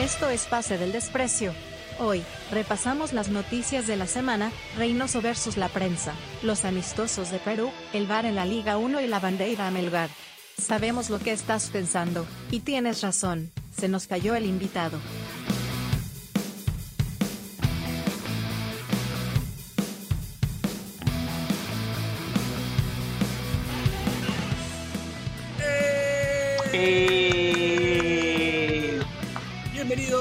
Esto es Pase del Desprecio. Hoy, repasamos las noticias de la semana, Reynoso versus la prensa, los amistosos de Perú, el VAR en la Liga 1 y la bandera a Melgar. Sabemos lo que estás pensando, y tienes razón, se nos cayó el invitado. Eh,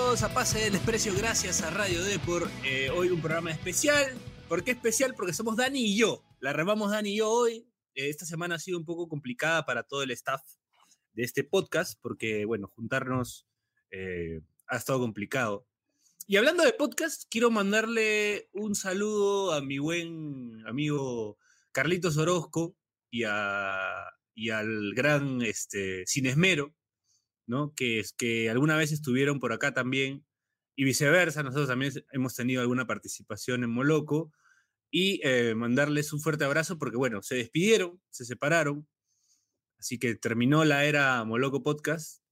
Bienvenidos a Pase del Desprecio, gracias a Radio D por eh, hoy un programa especial. ¿Por qué especial? Porque somos Dani y yo. La remamos Dani y yo hoy. Eh, esta semana ha sido un poco complicada para todo el staff de este podcast, porque, bueno, juntarnos eh, ha estado complicado. Y hablando de podcast, quiero mandarle un saludo a mi buen amigo Carlitos Orozco y, a, y al gran este, Cinesmero, Que, es, que alguna vez estuvieron por acá también, y viceversa, nosotros también hemos tenido alguna participación en Moloco, y eh, mandarles un fuerte abrazo porque, bueno, se despidieron, se separaron, así que terminó la era Moloco Podcast.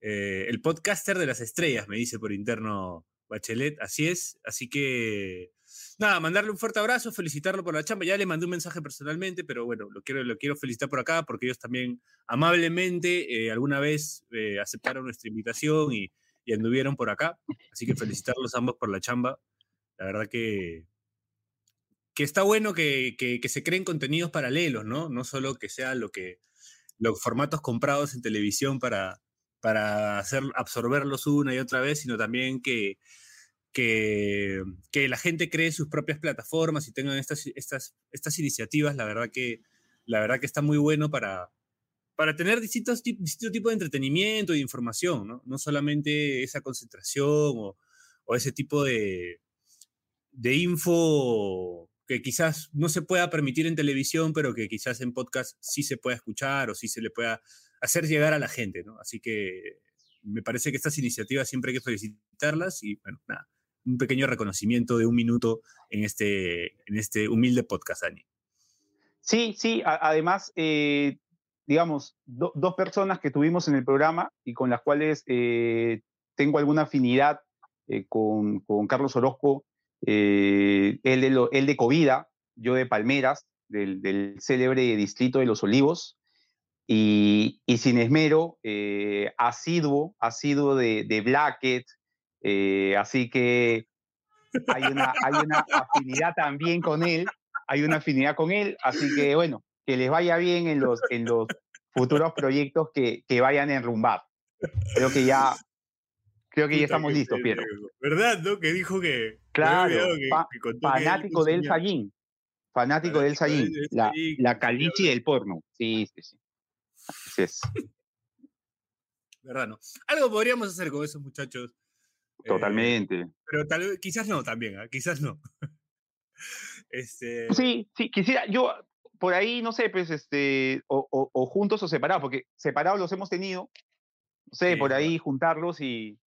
Eh, el podcaster de las estrellas, me dice por interno Bachelet, así es, así que nada, mandarle un fuerte abrazo, felicitarlo por la chamba. Ya le mandé un mensaje personalmente, pero bueno, lo quiero, lo quiero felicitar por acá porque ellos también amablemente eh, alguna vez eh, aceptaron nuestra invitación y, anduvieron por acá. Así que felicitarlos ambos por la chamba. La verdad que, que está bueno que, que, que se creen contenidos paralelos, ¿no? No solo que sea lo que los formatos comprados en televisión para, para hacer, absorberlos una y otra vez, sino también que, que, la gente cree sus propias plataformas y tengan estas, estas, estas iniciativas, la verdad que, la verdad que está muy bueno para, para tener distintos, distintos tipos de entretenimiento y de información, ¿no? No solamente esa concentración o, o ese tipo de, de info que quizás no se pueda permitir en televisión, pero que quizás en podcast sí se pueda escuchar o sí se le pueda hacer llegar a la gente, ¿no? Así que me parece que estas iniciativas siempre hay que felicitarlas y, bueno, nada, un pequeño reconocimiento de un minuto en este, en este humilde podcast, Dani. Sí, sí, además, eh, digamos, do, dos personas que tuvimos en el programa y con las cuales eh, tengo alguna afinidad eh, con, Carlos Orozco, él, de lo, él de Covida, yo de Palmeras, del, del, célebre distrito de Los Olivos, y, y sin esmero, asiduo, asiduo de, de Blackett, eh, así que hay una, hay una afinidad también con él, hay una afinidad con él, así que bueno, que les vaya bien en los, en los futuros proyectos que, que vayan a enrumbar. Creo que ya, creo que ya estamos listos, Piero. ¿Verdad, no? Que dijo que... Claro, que, fa que fanático del Sayín, fanático del Sayín, la, la calichi del porno. Sí, sí, sí. Así es. ¿Verdad, no? Algo podríamos hacer con esos muchachos Totalmente. Eh, pero tal vez, quizás no también, ¿eh? quizás no. este... Sí, sí, quisiera, yo por ahí, no sé, pues, este, o, o, o juntos o separados, porque separados los hemos tenido, no sé, sí, por ahí claro. juntarlos y,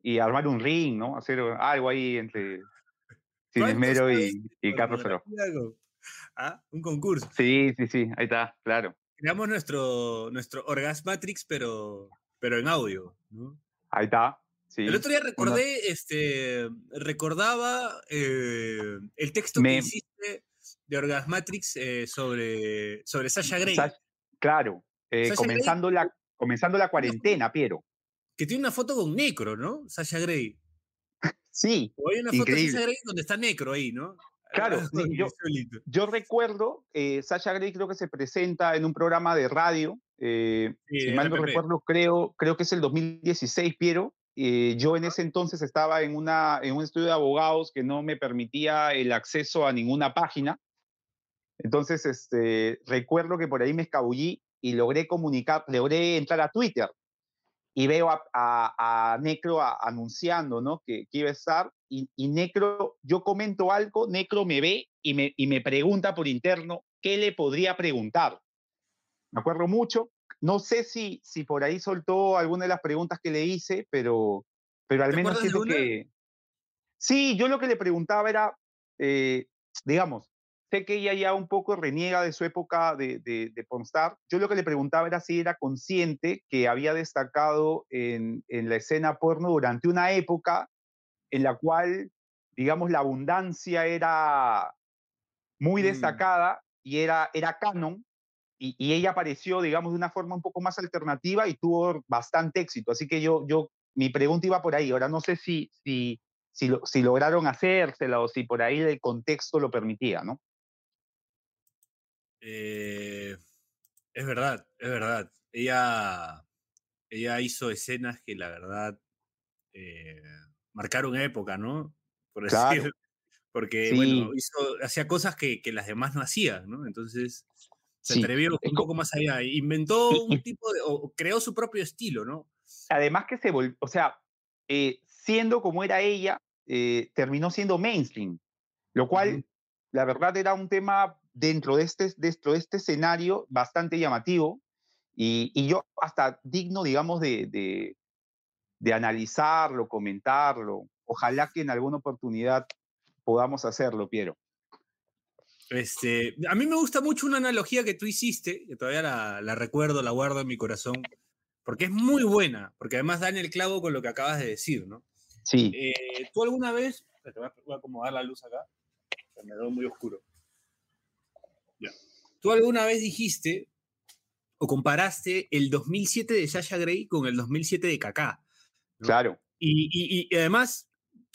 y, armar un ring, ¿no? Hacer algo ahí entre Cinesmero y, y Carlos Oro. ¿Ah? Un concurso. Sí, sí, sí, ahí está, claro. Creamos nuestro, nuestro Orgasmatrix, pero, pero en audio, ¿no? Ahí está, Sí, el otro día recordé, una... este, recordaba eh, el texto Me... que hiciste de Orgasmatrix eh, sobre, sobre Sasha Grey. Sa claro, eh, Sasha comenzando, Grey, la, comenzando la cuarentena, Piero. Que tiene una foto con Necro, ¿no? Sasha Grey. Sí. O hay una foto increíble. de Sasha Grey donde está Necro ahí, ¿no? Claro, sí, yo, yo, recuerdo, eh, Sasha Grey creo que se presenta en un programa de radio, eh, sí, si mal no recuerdo, creo, creo que es el 2016, Piero, eh, yo en ese entonces estaba en, una, en un estudio de abogados que no me permitía el acceso a ninguna página. Entonces, este, recuerdo que por ahí me escabullí y logré comunicar, logré entrar a Twitter y veo a, a, a Necro a, anunciando ¿no? que, que, iba a estar y, y, Necro, yo comento algo, Necro me ve y me, y me pregunta por interno qué le podría preguntar. Me acuerdo mucho no sé si, si por ahí soltó alguna de las preguntas que le hice, pero, pero al menos siento que... Sí, yo lo que le preguntaba era, eh, digamos, sé que ella ya un poco reniega de su época de, de, de Pornstar. Yo lo que le preguntaba era si era consciente que había destacado en, en la escena porno durante una época en la cual, digamos, la abundancia era muy mm. destacada y era, era canon, y, y, ella apareció, digamos, de una forma un poco más alternativa y tuvo bastante éxito. Así que yo, yo mi pregunta iba por ahí. Ahora no sé si, si, si, si lograron hacérsela o si por ahí el contexto lo permitía, ¿no? Eh, es verdad, es verdad. Ella, ella hizo escenas que la verdad eh, marcaron época, ¿no? Por decir, porque bueno, hizo, hacía cosas que, que, las demás no hacían, ¿no? Entonces se atrevió un poco más allá, inventó un tipo de, o creó su propio estilo, ¿no? Además que se volvió, o sea, eh, siendo como era ella, eh, terminó siendo mainstream, lo cual, la verdad, era un tema dentro de este, dentro de este escenario bastante llamativo y, y yo hasta digno, digamos, de, de, de, analizarlo, comentarlo. Ojalá que en alguna oportunidad podamos hacerlo, Piero. Este, a mí me gusta mucho una analogía que tú hiciste, que todavía la, la recuerdo, la guardo en mi corazón, porque es muy buena, porque además da en el clavo con lo que acabas de decir, ¿no? Sí. Eh, ¿Tú alguna vez, te voy a acomodar la luz acá, me veo muy oscuro. Ya. ¿Tú alguna vez dijiste o comparaste el 2007 de Sasha Gray con el 2007 de Kaká? Claro. Y, y, y, además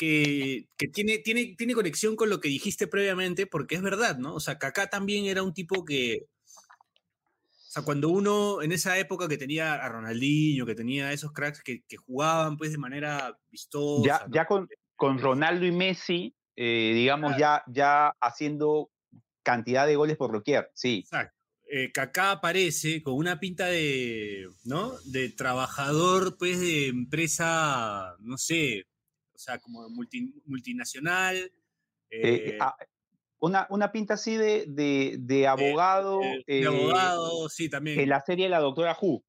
que, que, tiene, tiene, tiene conexión con lo que dijiste previamente, porque es verdad, ¿no? O sea, Kaká también era un tipo que, o sea, cuando uno en esa época que tenía a Ronaldinho, que tenía esos cracks que, que jugaban pues de manera vistosa. Ya, ¿no? ya con, con, Ronaldo y Messi, eh, digamos, claro. ya, ya haciendo cantidad de goles por doquier, sí. Exacto. Eh, Kaká aparece con una pinta de, ¿no? De trabajador, pues, de empresa, no sé, sea, como multi, multinacional. Eh, eh, ah, una, una pinta así de, de, de abogado. Eh, de, abogado, sí, también. En la serie La Doctora Who.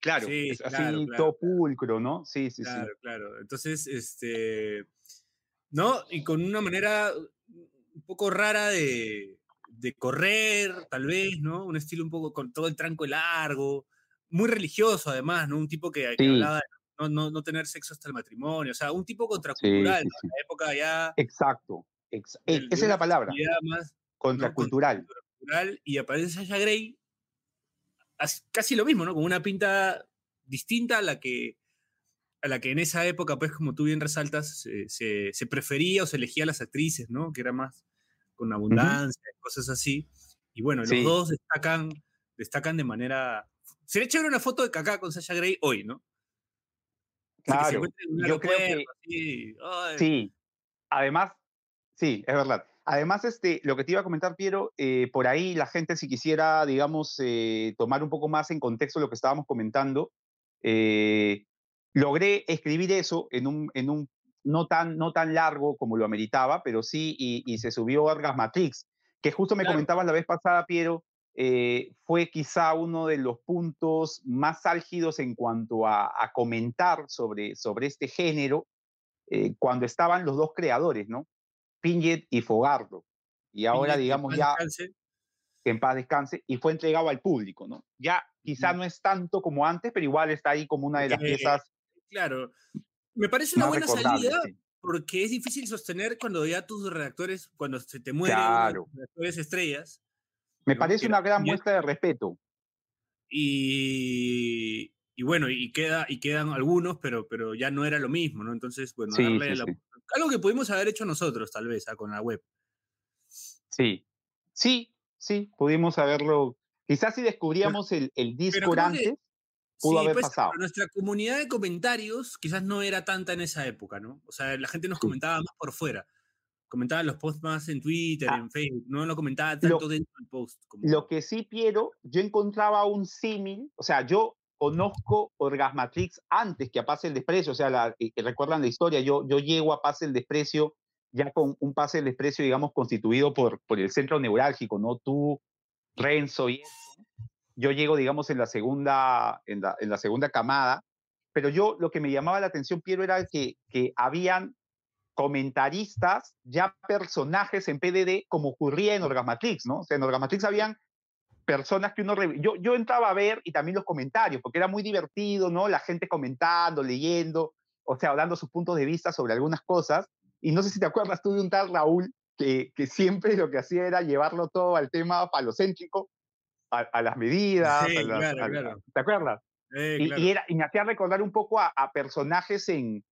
Claro, sí, es claro, así claro, todo pulcro, ¿no? Sí, sí, claro, sí. Claro, Entonces, este. ¿No? Y con una manera un poco rara de, de correr, tal vez, ¿no? Un estilo un poco con todo el tranco largo, muy religioso además, ¿no? Un tipo que, que hablaba de no, no, no, tener sexo hasta el matrimonio, o sea, un tipo contracultural, sí, sí, sí. ¿no? En la época ya... Exacto, Ex el, esa es la palabra. Más, contracultural. ¿no? contracultural. Y aparece Sasha Grey, casi lo mismo, ¿no? Con una pinta distinta a la que a la que en esa época, pues como tú bien resaltas, se, se, se prefería o se elegía a las actrices, ¿no? Que era más con abundancia, uh -huh. cosas así. Y bueno, los dos destacan, destacan de manera... Sería chévere una foto de Kaká con Sasha Grey hoy, ¿no? Claro, yo creo que... Sí, además, sí, es verdad. Además, este, lo que te iba a comentar, Piero, eh, por ahí la gente si quisiera, digamos, eh, tomar un poco más en contexto lo que estábamos comentando, eh, logré escribir eso en un, en un no, tan, no tan largo como lo ameritaba, pero sí, y, y se subió a Matrix, que justo me claro. comentabas la vez pasada, Piero, eh, fue quizá uno de los puntos más álgidos en cuanto a, a comentar sobre, sobre este género, eh, cuando estaban los dos creadores, ¿no? Pinget y Fogardo. Y ahora, digamos, ya descanse. en paz descanse, y fue entregado al público, ¿no? Ya quizá no es tanto como antes, pero igual está ahí como una de las piezas. Claro, me parece una buena salida. Sí. Porque es difícil sostener cuando ya tus redactores, cuando se te mueren claro. los redactores estrellas, me parece una gran muestra de respeto. Y, y, bueno, y, queda, y quedan algunos, pero, pero ya no era lo mismo, ¿no? Entonces, bueno, sí, darle sí, la, sí. algo que pudimos haber hecho nosotros, tal vez, ¿ah? con la web. Sí, sí, sí, pudimos haberlo. Quizás si descubríamos pero, el, el Discord antes, pudo haber pues, pasado. Nuestra comunidad de comentarios quizás no era tanta en esa época, ¿no? O sea, la gente nos comentaba más por fuera comentaba los posts más en Twitter, ah, en Facebook, no lo comentaba tanto lo, dentro del post. Como... Lo que sí, Piero, yo encontraba un símil, o sea, yo conozco Orgasmatrix antes que a Pase el Desprecio, o sea, la, que, que recuerdan la historia, yo, yo llego a Pase el Desprecio ya con un Pase el Desprecio, digamos, constituido por, por el centro neurálgico, ¿no? Tú, Renzo y eso. Yo llego, digamos, en la segunda, en la, en la segunda camada, pero yo lo que me llamaba la atención, Piero, era que, que habían comentaristas, ya personajes en PDD, como ocurría en Orgasmatrix, ¿no? O sea, en Orgasmatrix habían personas que uno... Yo, yo entraba a ver y también los comentarios, porque era muy divertido, ¿no? La gente comentando, leyendo, o sea, dando sus puntos de vista sobre algunas cosas. Y no sé si te acuerdas tú de un tal Raúl que, que siempre lo que hacía era llevarlo todo al tema falocéntrico, a, las medidas. Sí, claro, claro. ¿Te acuerdas? y, era, y, me hacía recordar un poco a, personajes en,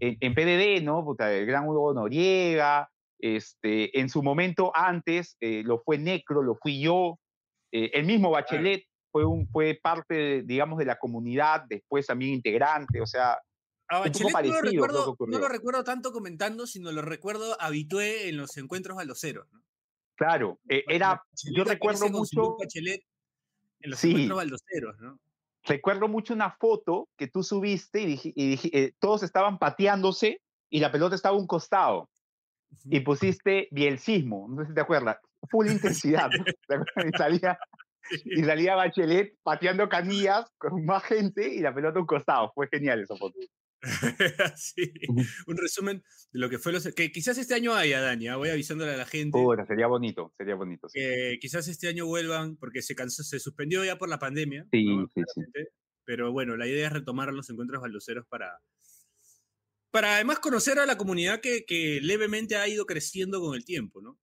en, PDD, ¿no? el gran Hugo Noriega, este, en su momento antes eh, lo fue Necro, lo fui yo, eh, el mismo Bachelet fue, un, fue parte, digamos, de la comunidad, después también integrante, o sea, a Bachelet no, lo recuerdo, no lo recuerdo tanto comentando, sino lo recuerdo habitué en los encuentros baloceros. ¿no? Claro, eh, era, yo recuerdo mucho... Bachelet en los encuentros baldoceros, ¿no? Recuerdo mucho una foto que tú subiste y, dije, y dije, eh, todos estaban pateándose y la pelota estaba a un costado. Y pusiste bielcismo, no sé si te acuerdas, full intensidad. y, salía, y salía Bachelet pateando canillas con más gente y la pelota a un costado. Fue genial esa foto. sí, un resumen de lo que fue los que quizás este año haya Dani, ¿ah? voy avisándole a la gente. sería bonito, sería bonito. Que quizás este año vuelvan porque se cansó, se suspendió ya por la pandemia. Sí, sí, sí. Pero bueno, la idea es retomar los encuentros baldoceros para para además conocer a la comunidad que, que levemente ha ido creciendo con el tiempo, ¿no?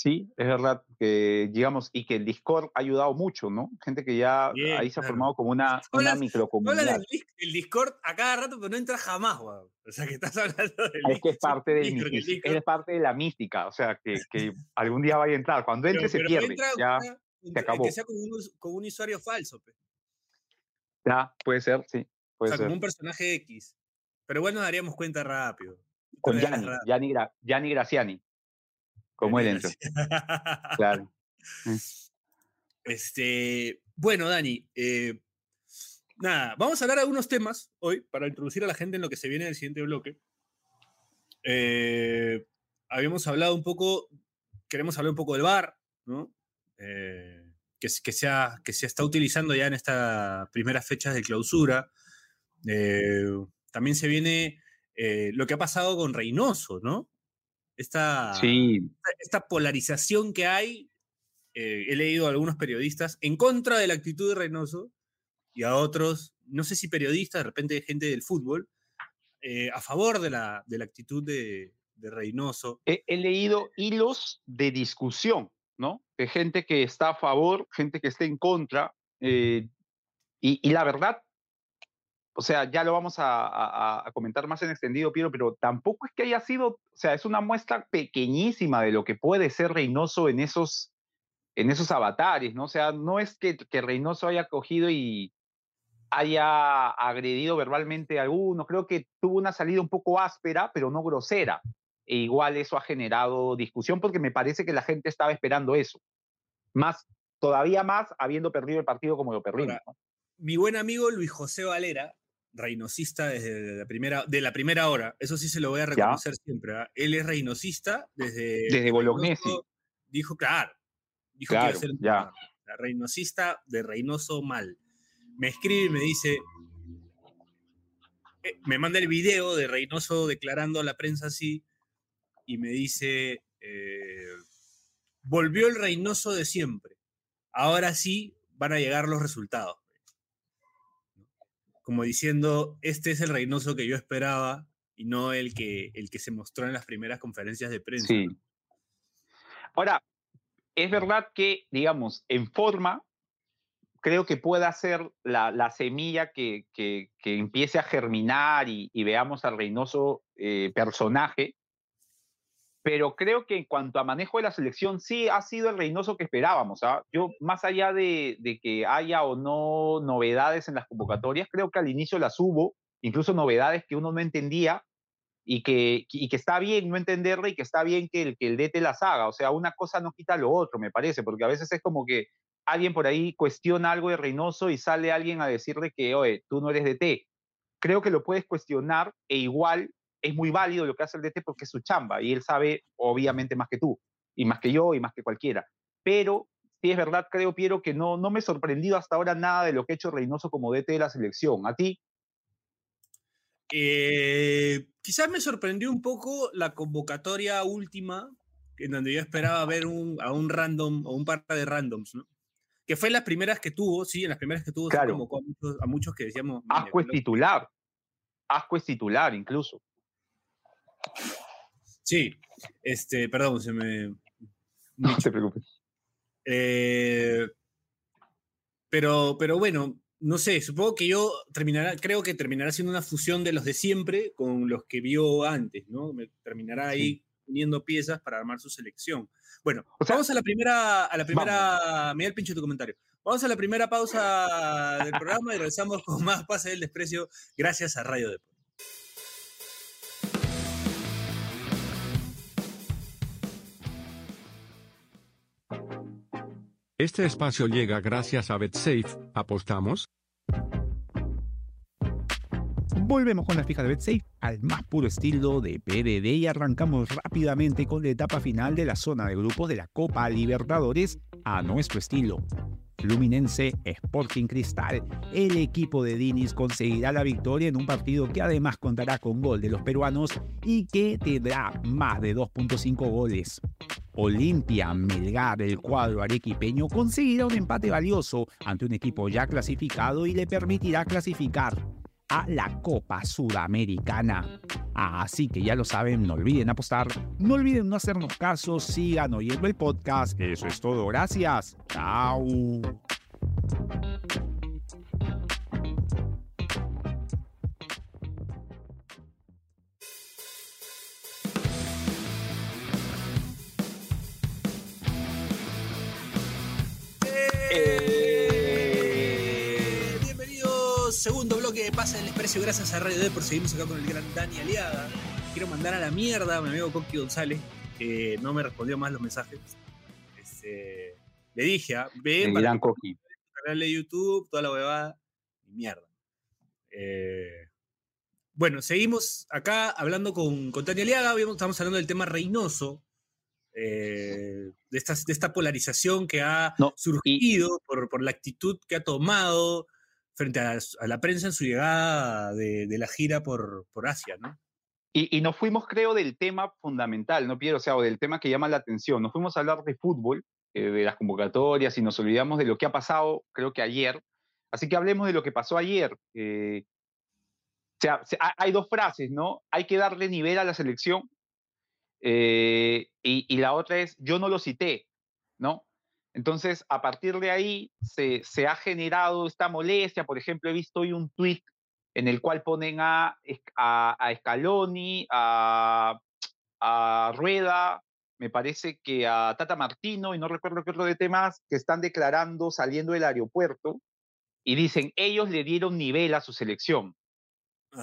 Sí, es verdad que, digamos, y que el Discord ha ayudado mucho, ¿no? Gente que ya ahí se ha formado como una, una microcomunidad. el Discord a cada rato, pero no entra jamás, güey. O sea, que estás hablando del Es que es parte, del es parte de la mística, o sea, que, que algún día vaya a entrar. Cuando entre se pierde, ya se acabó. Que sea con un, con un usuario falso, pe. Ya, puede ser, sí. Puede o sea, como un personaje X. Pero bueno, daríamos cuenta rápido. Con Yanni, Yanni Graciani como él entró. claro. Mm. Este, bueno, Dani, eh, nada, vamos a hablar de algunos temas hoy para introducir a la gente en lo que se viene en el siguiente bloque. Eh, habíamos hablado un poco, queremos hablar un poco del bar, ¿no? Eh, que, que, sea, que se está utilizando ya en estas primeras fechas de clausura. también se viene lo que ha pasado con Reynoso, ¿no? Esta, esta polarización que hay. Eh, he leído a algunos periodistas en contra de la actitud de Reynoso y a otros, no sé si periodistas, de repente gente del fútbol, eh, a favor de la, de la actitud de, de Reynoso. He, leído hilos de discusión, ¿no? De gente que está a favor, gente que está en contra. Eh, y, y, la verdad, o sea, ya lo vamos a, comentar más en extendido, Piero, pero tampoco es que haya sido, o sea, es una muestra pequeñísima de lo que puede ser Reynoso en esos, en esos avatares, ¿no? O sea, no es que, que Reynoso haya cogido y haya agredido verbalmente a alguno, creo que tuvo una salida un poco áspera, pero no grosera. E igual eso ha generado discusión porque me parece que la gente estaba esperando eso. Más, todavía más, habiendo perdido el partido como lo perdimos. Mi buen amigo Luis José Valera, reinosista desde la primera, de la primera hora. Eso sí se lo voy a reconocer siempre. ¿ah? Él es reinosista desde. Desde Bolognesi. Dijo, claro. Dijo que iba a ser ya. La reinosista de Reynoso mal. Me escribe y me dice. Eh, me manda el video de Reynoso declarando a la prensa así. Y me dice. Eh, volvió el Reynoso de siempre. Ahora sí van a llegar los resultados como diciendo, este es el Reynoso que yo esperaba y no el que, el que se mostró en las primeras conferencias de prensa. Sí. Ahora, es verdad que, digamos, en forma, creo que pueda ser la, la semilla que, que, que, empiece a germinar y, y veamos al Reynoso eh, personaje, pero creo que en cuanto a manejo de la selección, sí ha sido el Reynoso que esperábamos. ¿ah? Yo, más allá de, que haya o no novedades en las convocatorias, creo que al inicio las hubo, incluso novedades que uno no entendía y que, y que está bien no entenderla y que está bien que el, que el DT las haga. O sea, una cosa no quita lo otro, me parece, porque a veces es como que alguien por ahí cuestiona algo de Reynoso y sale alguien a decirle que, oye, tú no eres DT. Creo que lo puedes cuestionar e igual es muy válido lo que hace el DT porque es su chamba y él sabe obviamente más que tú y más que yo y más que cualquiera. Pero sí es verdad, creo, Piero, que no, no me he sorprendido hasta ahora nada de lo que ha hecho Reynoso como DT de la selección. ¿A ti? Eh, quizás me sorprendió un poco la convocatoria última, en donde yo esperaba ver a un random o un par de randoms, ¿no? Que fue las primeras que tuvo, sí, en las primeras que tuvo claro. convocó a muchos, a muchos que decíamos. Asco es titular. Asco es titular, incluso. Sí, este, perdón, se me. No te preocupes. Eh, pero, pero bueno, no sé, supongo que yo terminará, creo que terminará siendo una fusión de los de siempre con los que vio antes, ¿no? Me terminará ahí uniendo piezas para armar su selección. Bueno, vamos a la primera, a la primera, me da el pinche tu comentario. Vamos a la primera pausa del programa y regresamos con más Pase del Desprecio gracias a Radio Deportes. Este espacio llega gracias a BetSafe. ¿Apostamos? Volvemos con la fija de BetSafe al más puro estilo de PDD y arrancamos rápidamente con la etapa final de la zona de grupos de la Copa Libertadores a nuestro estilo. Fluminense Sporting Cristal, el equipo de Dinis conseguirá la victoria en un partido que además contará con gol de los peruanos y que tendrá más de 2.5 goles. Olimpia Melgar, el cuadro arequipeño, conseguirá un empate valioso ante un equipo ya clasificado y le permitirá clasificar a la Copa Sudamericana. Así que ya lo saben, no olviden apostar, no olviden no hacernos caso, sigan oyendo el podcast. Eso es todo, gracias. Chao. Segundo bloque de Pasa del Desprecio gracias a Radio D por seguimos acá con el gran Dani Aliaga. Quiero mandar a la mierda a mi amigo Coqui González, que no me respondió más los mensajes. Este, le dije, ¿ah? ven para el canal de YouTube, toda la huevada, y mierda. Eh, bueno, seguimos acá hablando con, con Tania Aliaga, estamos hablando del tema Reynoso, eh, de, esta, de esta polarización que ha surgido por, por, la actitud que ha tomado frente a, la prensa en su llegada de, la gira por, por Asia, ¿no? Y, y, nos fuimos, creo, del tema fundamental, ¿no, Piero? O sea, o del tema que llama la atención. Nos fuimos a hablar de fútbol, eh, de las convocatorias, y nos olvidamos de lo que ha pasado, creo que ayer. Así que hablemos de lo que pasó ayer. Eh, o sea, hay dos frases, ¿no? Hay que darle nivel a la selección. Eh, y, y, la otra es, yo no lo cité, ¿no? Entonces, a partir de ahí se, ha generado esta molestia. Por ejemplo, he visto hoy un tuit en el cual ponen a, a, Scaloni, a, Rueda, me parece que a Tata Martino y no recuerdo qué otro de temas, que están declarando saliendo del aeropuerto y dicen, ellos le dieron nivel a su selección.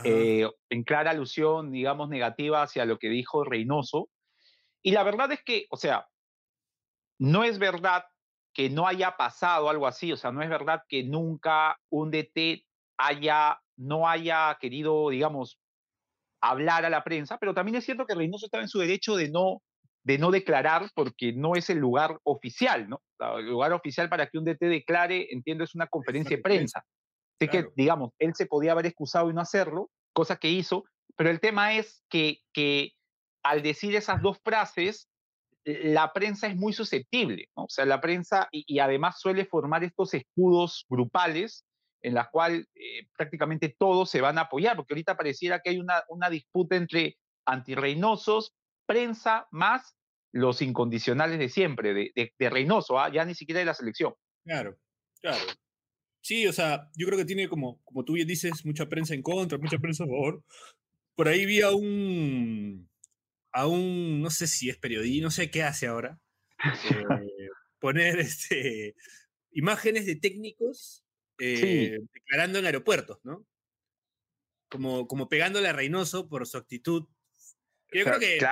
Eh, en clara alusión, digamos, negativa hacia lo que dijo Reynoso. Y la verdad es que, o sea, no es verdad que no haya pasado algo así, o sea, no es verdad que nunca un DT haya, no haya querido, digamos, hablar a la prensa, pero también es cierto que Reynoso estaba en su derecho de no, de no declarar porque no es el lugar oficial, ¿no? El lugar oficial para que un DT declare, entiendo, es una conferencia de prensa. Así que, digamos, él se podía haber excusado y no hacerlo, cosa que hizo, pero el tema es que, que al decir esas dos frases, la prensa es muy susceptible, ¿no? O sea, la prensa y, además suele formar estos escudos grupales en las cuales eh, prácticamente todos se van a apoyar, porque ahorita pareciera que hay una, una disputa entre antirreinosos, prensa más los incondicionales de siempre, de, de, Reynoso, ¿ah? ya ni siquiera de la selección. Claro, claro. Sí, o sea, yo creo que tiene como, como tú bien dices, mucha prensa en contra, mucha prensa a favor. Por ahí vi a un, a un, no sé si es periodista, no sé qué hace ahora, eh, poner este, imágenes de técnicos eh, declarando en aeropuertos, ¿no? Como, como pegándole a Reynoso por su actitud. Yo creo que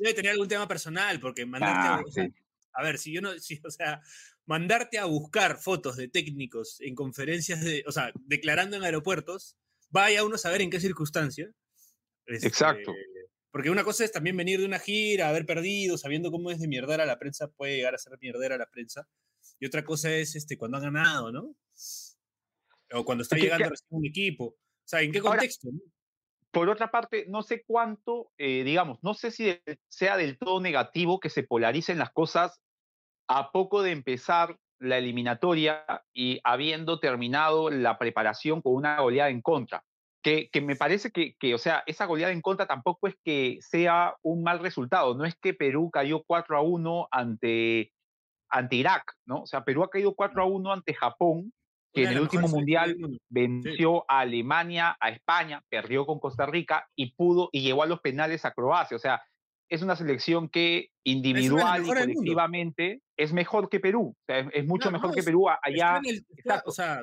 debe tener algún tema personal, porque mandarte a, a, ver, si yo no, si, o sea, mandarte a buscar fotos de técnicos en conferencias de, o sea, declarando en aeropuertos, vaya uno a saber en qué circunstancia. Exacto. Este, porque una cosa es también venir de una gira, haber perdido, sabiendo cómo es de mierder a la prensa, puede llegar a ser mierder a la prensa. Y otra cosa es este, cuando ha ganado, ¿no? O cuando está llegando a un equipo. O sea, ¿en qué contexto? por otra parte, no sé cuánto, eh, digamos, no sé si sea del todo negativo que se polaricen las cosas a poco de empezar la eliminatoria y habiendo terminado la preparación con una goleada en contra. Que, que me parece que, que, o sea, esa goleada en contra tampoco es que sea un mal resultado. No es que Perú cayó 4 a 1 ante, ante Irak, ¿no? O sea, Perú ha caído 4 a 1 ante Japón que en el último mundial venció a Alemania, a España, perdió con Costa Rica y pudo y llegó a los penales a Croacia. O sea, es una selección que individual y colectivamente es mejor que Perú. O sea, es, mucho mejor que Perú allá. o sea,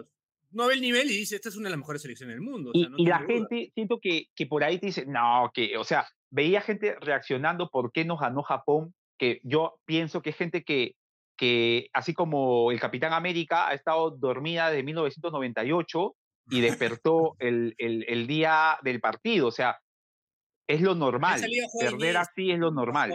no ve el nivel y dice, esta es una de las mejores selecciones del mundo. y, la gente, siento que, que por ahí te dice, no, que, o sea, veía gente reaccionando por qué nos ganó Japón, que yo pienso que es gente que que así como el Capitán América ha estado dormida desde 1998 y despertó el, el, día del partido, o sea, es lo normal. Perder así es lo normal.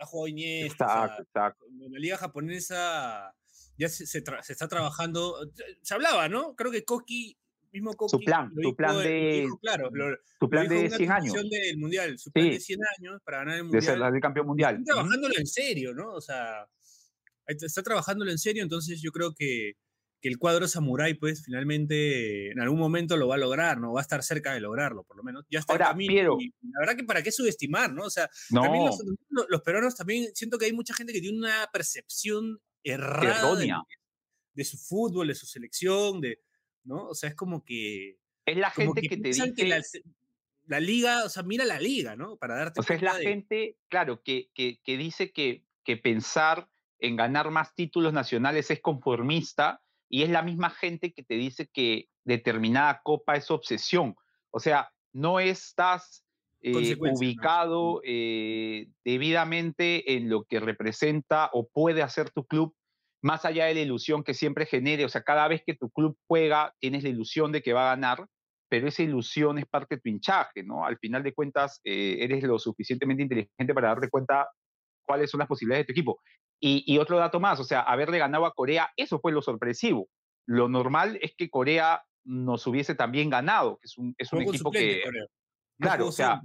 Ha jugado Exacto, exacto. la liga japonesa ya se, se, está trabajando, se hablaba, ¿no? Creo que Koki, mismo Koki. Su plan, su plan de, claro, su plan de 100 años. Del mundial, su plan de 100 años para ganar el mundial. De ser el campeón mundial. Están trabajándolo en serio, ¿no? O sea, está trabajándolo en serio, entonces yo creo que, que, el cuadro Samurai, pues finalmente en algún momento lo va a lograr, ¿no? Va a estar cerca de lograrlo, por lo menos. Ya está Ahora, Piero, la verdad que para qué subestimar, ¿no? O sea, también los, peruanos también siento que hay mucha gente que tiene una percepción errada de, su fútbol, de su selección, de, ¿no? O sea, es como que. Es la gente que, te dice. Que la, liga, o sea, mira la liga, ¿no? Para darte O sea, es la gente, claro, que, que, que dice que, que pensar en ganar más títulos nacionales es conformista y es la misma gente que te dice que determinada copa es obsesión. O sea, no estás eh, ubicado eh, debidamente en lo que representa o puede hacer tu club, más allá de la ilusión que siempre genere. O sea, cada vez que tu club juega, tienes la ilusión de que va a ganar, pero esa ilusión es parte de tu hinchaje, ¿no? Al final de cuentas, eh, eres lo suficientemente inteligente para darte cuenta cuáles son las posibilidades de tu equipo. Y, otro dato más, o sea, haberle ganado a Corea, eso fue lo sorpresivo. Lo normal es que Corea nos hubiese también ganado, que es un, es un equipo que... Claro, o sea,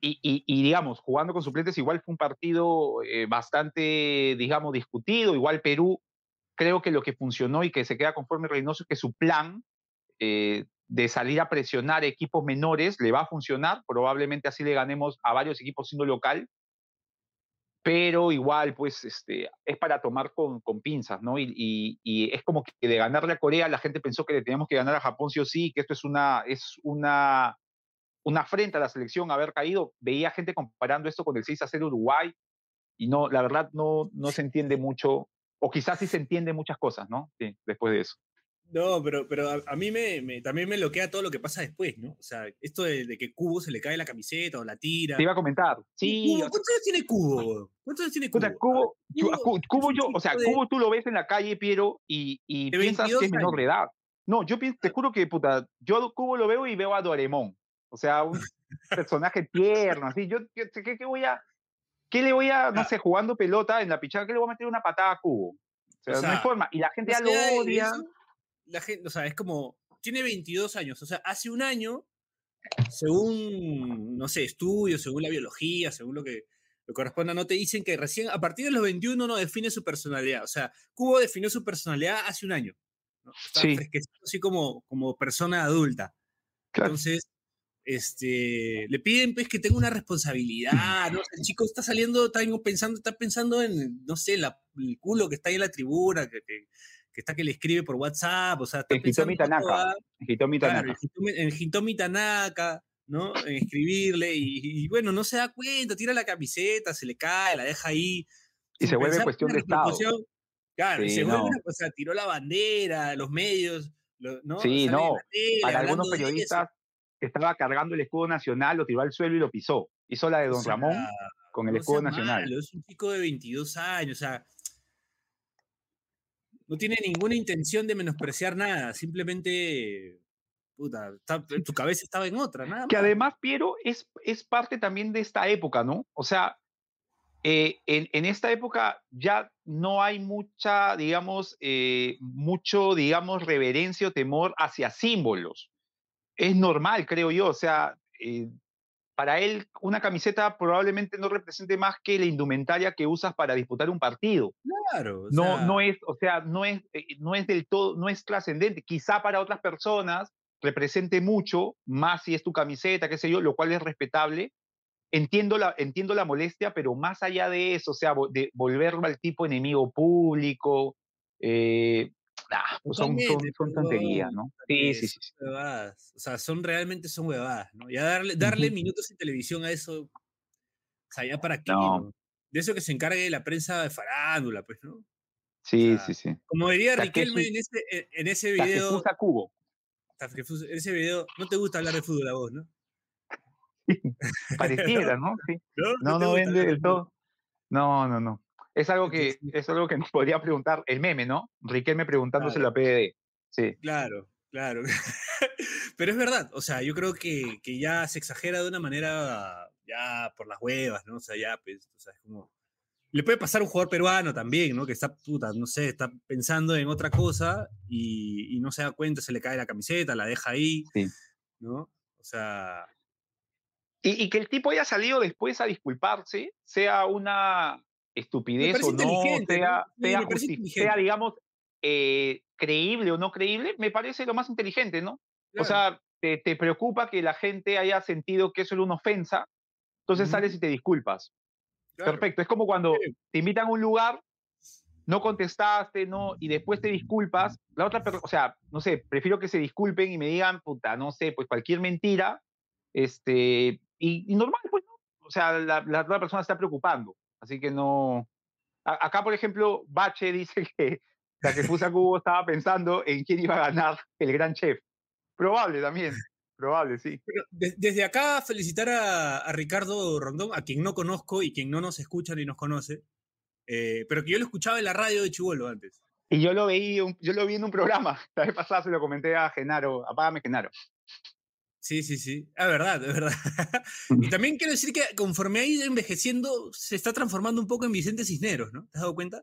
y, y, digamos, jugando con suplentes igual fue un partido eh, bastante, digamos, discutido. Igual Perú, creo que lo que funcionó y que se queda conforme Reynoso es que su plan eh, de salir a presionar equipos menores le va a funcionar. Probablemente así le ganemos a varios equipos siendo local pero igual, pues, este, es para tomar con, con pinzas, ¿no? Y, y, es como que de ganarle a Corea, la gente pensó que le teníamos que ganar a Japón sí o sí, que esto es una, es una, una afrenta a la selección haber caído. Veía gente comparando esto con el 6 a 0 Uruguay, y no, la verdad no, no se entiende mucho, o quizás sí se entiende muchas cosas, ¿no? Sí, después de eso. No, pero, pero a, mí me, también me bloquea todo lo que pasa después, ¿no? O sea, esto de, que Cubo se le cae la camiseta o la tira. Te iba a comentar. Sí. ¿Cuántos años tiene Cubo? ¿Cuántos años tiene Cubo? Cubo, Cubo, yo, o sea, Cubo tú lo ves en la calle, Piero, y, y piensas que es menor de edad. No, yo te ah. juro que, puta, yo Cubo lo veo y veo a Doremón. O sea, un personaje tierno, así. Yo, ¿qué, qué, voy a, qué le voy a, no ah. sé, jugando pelota en la pichada, qué le voy a meter una patada a Cubo? O sea, no hay forma. Y la gente ya lo odia la gente, o sea, es como, tiene 22 años, o sea, hace un año, según, no sé, estudios, según la biología, según lo que, lo corresponda, no te dicen que recién a partir de los 21 no define su personalidad. O sea, Cubo definió su personalidad hace un año. sí. así como, como persona adulta. Entonces, este, le piden pues que tenga una responsabilidad, ¿no? El chico está saliendo, está pensando, está pensando en, no sé, la, el culo que está ahí en la tribuna, que, que, que está que le escribe por WhatsApp, o sea, está en Hitomi Tanaka. En Hitomi Tanaka. ¿no? En escribirle y, bueno, no se da cuenta, tira la camiseta, se le cae, la deja ahí. Y se vuelve cuestión de Estado. Claro, y se vuelve una cosa, tiró la bandera, los medios, ¿no? Sí, no, para algunos periodistas estaba cargando el escudo nacional, lo tiró al suelo y lo pisó. Hizo la de Don Ramón con el escudo nacional. es un chico de 22 años, o sea, no tiene ninguna intención de menospreciar nada, simplemente, puta, tu cabeza estaba en otra, nada. Que además, Piero, es, es parte también de esta época, ¿no? O sea, eh, en, esta época ya no hay mucha, digamos, eh, mucho, digamos, reverencia o temor hacia símbolos. Es normal, creo yo. O sea, para él una camiseta probablemente no represente más que la indumentaria que usas para disputar un partido. Claro. no, no es, o sea, no es, eh, no es del todo, no es trascendente. Quizá para otras personas represente mucho, más si es tu camiseta, qué sé yo, lo cual es respetable. Entiendo la, entiendo la molestia, pero más allá de eso, o sea, de volverlo al tipo enemigo público, eh, pues son, son, tonterías, ¿no? Sí, sí, sí. O sea, son realmente son huevadas, ¿no? Ya darle, darle minutos en televisión a eso, o sea, ya para qué, De eso que se encargue la prensa de farándula, pues, ¿no? Sí, sí, sí. Como diría Riquelme en ese, en ese video. Cubo. En ese video, no te gusta hablar de fútbol a vos, ¿no? Pareciera, ¿no? Sí. No, no, vende del todo. No, no, no. Es algo que, es algo que nos podría preguntar el meme, ¿no? Riquelme preguntándose la PDD. Sí. Claro, claro. Pero es verdad, o sea, yo creo que, que, ya se exagera de una manera ya por las huevas, ¿no? O sea, ya, pues, o sea, es como... Le puede pasar a un jugador peruano también, ¿no? Que está, puta, no sé, está pensando en otra cosa y, y no se da cuenta, se le cae la camiseta, la deja ahí, sí. ¿no? O sea... Y, y, que el tipo haya salido después a disculparse, sea una, estupidez o no, sea, sea, digamos, eh, creíble o no creíble, me parece lo más inteligente, ¿no? O sea, te, te, preocupa que la gente haya sentido que eso era una ofensa, entonces sales y te disculpas. Perfecto, es como cuando te invitan a un lugar, no contestaste, no, y después te disculpas, la otra o sea, no sé, prefiero que se disculpen y me digan, puta, no sé, pues cualquier mentira, este, y, normal, pues, ¿no? O sea, la, la otra persona está preocupando. Así que no. acá, por ejemplo, Bache dice que la que Fusa Cubo estaba pensando en quién iba a ganar el gran chef. Probable también. Probable, sí. desde acá felicitar a, Ricardo Rondón, a quien no conozco y quien no nos escucha ni nos conoce, eh, pero que yo lo escuchaba en la radio de Chivolo antes. Y yo lo veí, yo lo vi en un programa. La vez pasada se lo comenté a Genaro, apágame Genaro. Sí, sí, sí. Es verdad, es verdad. y también quiero decir que conforme ha ido envejeciendo, se está transformando un poco en Vicente Cisneros, ¿no? ¿Te has dado cuenta?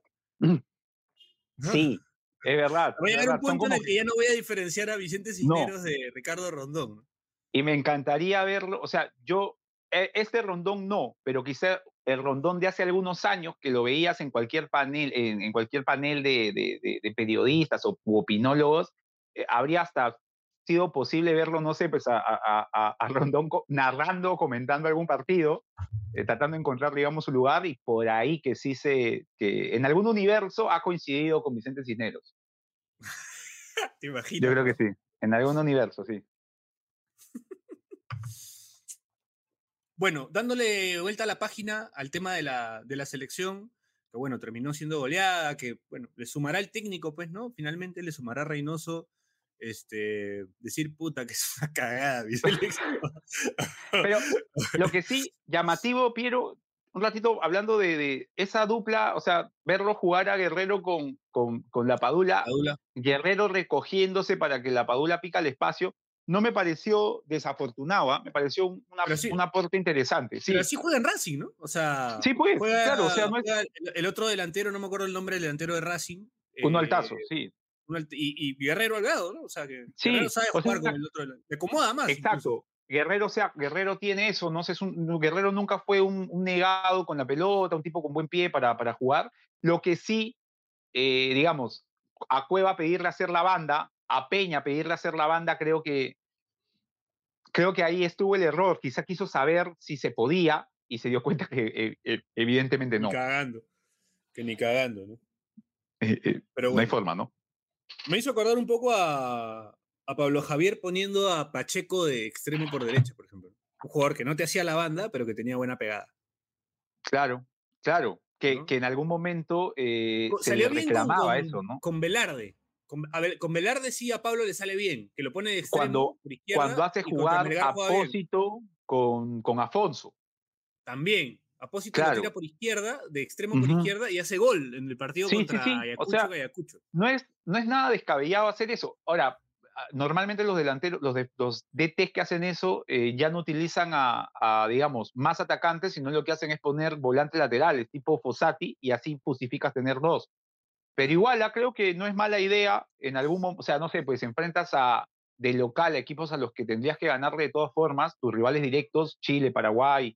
Sí, es verdad. Voy a llegar un punto en el que ya no voy a diferenciar a Vicente Cisneros de Ricardo Rondón. Y me encantaría verlo, o sea, yo, e, este Rondón no, pero quizá el Rondón de hace algunos años que lo veías en cualquier panel, en, cualquier panel de, de, periodistas o opinólogos, eh, habría hasta sido posible verlo, no sé, pues a, a, Rondón narrando, comentando algún partido, eh, tratando de encontrar, digamos, su lugar y por ahí que sí se, que en algún universo ha coincidido con Vicente Cisneros. Te imagino. Yo creo que sí, en algún universo, sí. Bueno, dándole vuelta a la página al tema de la, de la selección, que bueno, terminó siendo goleada, que bueno, le sumará el técnico, pues, ¿no? Finalmente le sumará Reynoso este, decir puta que es una cagada. Pero lo que sí, llamativo, Piero, un ratito hablando de, esa dupla, o sea, verlo jugar a Guerrero con, con, con la Padula, Guerrero recogiéndose para que la Padula pica el espacio, no me pareció desafortunado, ¿ah? me pareció una, un aporte interesante. Sí. Pero así juega en Racing, ¿no? O sea, sí, pues, claro, o sea, el, otro delantero, no me acuerdo el nombre del delantero de Racing. Uno altazo, eh, sí y, Guerrero al lado, ¿no? O sea, que Guerrero sabe jugar con el otro. Le acomoda más. Exacto. Guerrero, sea, Guerrero tiene eso, no sé, es un, Guerrero nunca fue un, negado con la pelota, un tipo con buen pie para, para jugar. Lo que sí, eh, digamos, a Cueva pedirle hacer la banda, a Peña pedirle hacer la banda, creo que creo que ahí estuvo el error. Quizá quiso saber si se podía y se dio cuenta que eh, eh, evidentemente no. Ni cagando. Que ni cagando, ¿no? Pero No hay forma, ¿no? Me hizo acordar un poco a, Pablo Javier poniendo a Pacheco de extremo por derecha, por ejemplo. Un jugador que no te hacía la banda, pero que tenía buena pegada. Claro, claro. Que, que en algún momento eh, se le reclamaba eso, ¿no? Con Velarde. Con, a ver, con Velarde sí a Pablo le sale bien, que lo pone de extremo cuando, por izquierda. Cuando hace jugar a Pósito con, con Afonso. También. Apósito claro. tira por izquierda, de extremo por izquierda, y hace gol en el partido contra Ayacucho, No es, no es nada descabellado hacer eso. Ahora, ah, normalmente los delanteros, los, de, los DTs que hacen eso, eh, ya no utilizan a, digamos, más atacantes, sino lo que hacen es poner volantes laterales, tipo Fossati, y así justificas tener dos. Pero igual, ah, creo que no es mala idea en algún momento, o sea, no sé, pues enfrentas a, de local a equipos a los que tendrías que ganar de todas formas, tus rivales directos, Chile, Paraguay,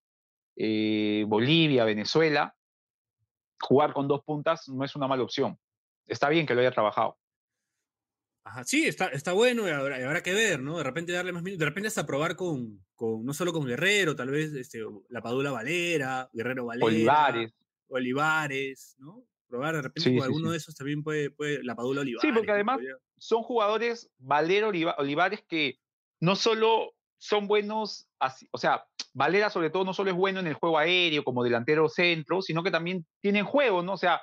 eh, Bolivia, Venezuela, jugar con dos puntas no es una mala opción. Está bien que lo haya trabajado. Ajá, sí, está, está bueno y habrá, que ver, ¿no? De repente darle más minutos, de repente hasta probar con, con no solo con Guerrero, tal vez este, la Padula Valera, Guerrero Valera. Olivares. Olivares, ¿no? Probar de repente con alguno de esos también puede, puede, la Padula Olivares. Sí, porque además son jugadores, Valera, Olivares, que no solo son buenos, o sea, Valera sobre todo no solo es bueno en el juego aéreo como delantero centro, sino que también tienen juego, ¿no? O sea,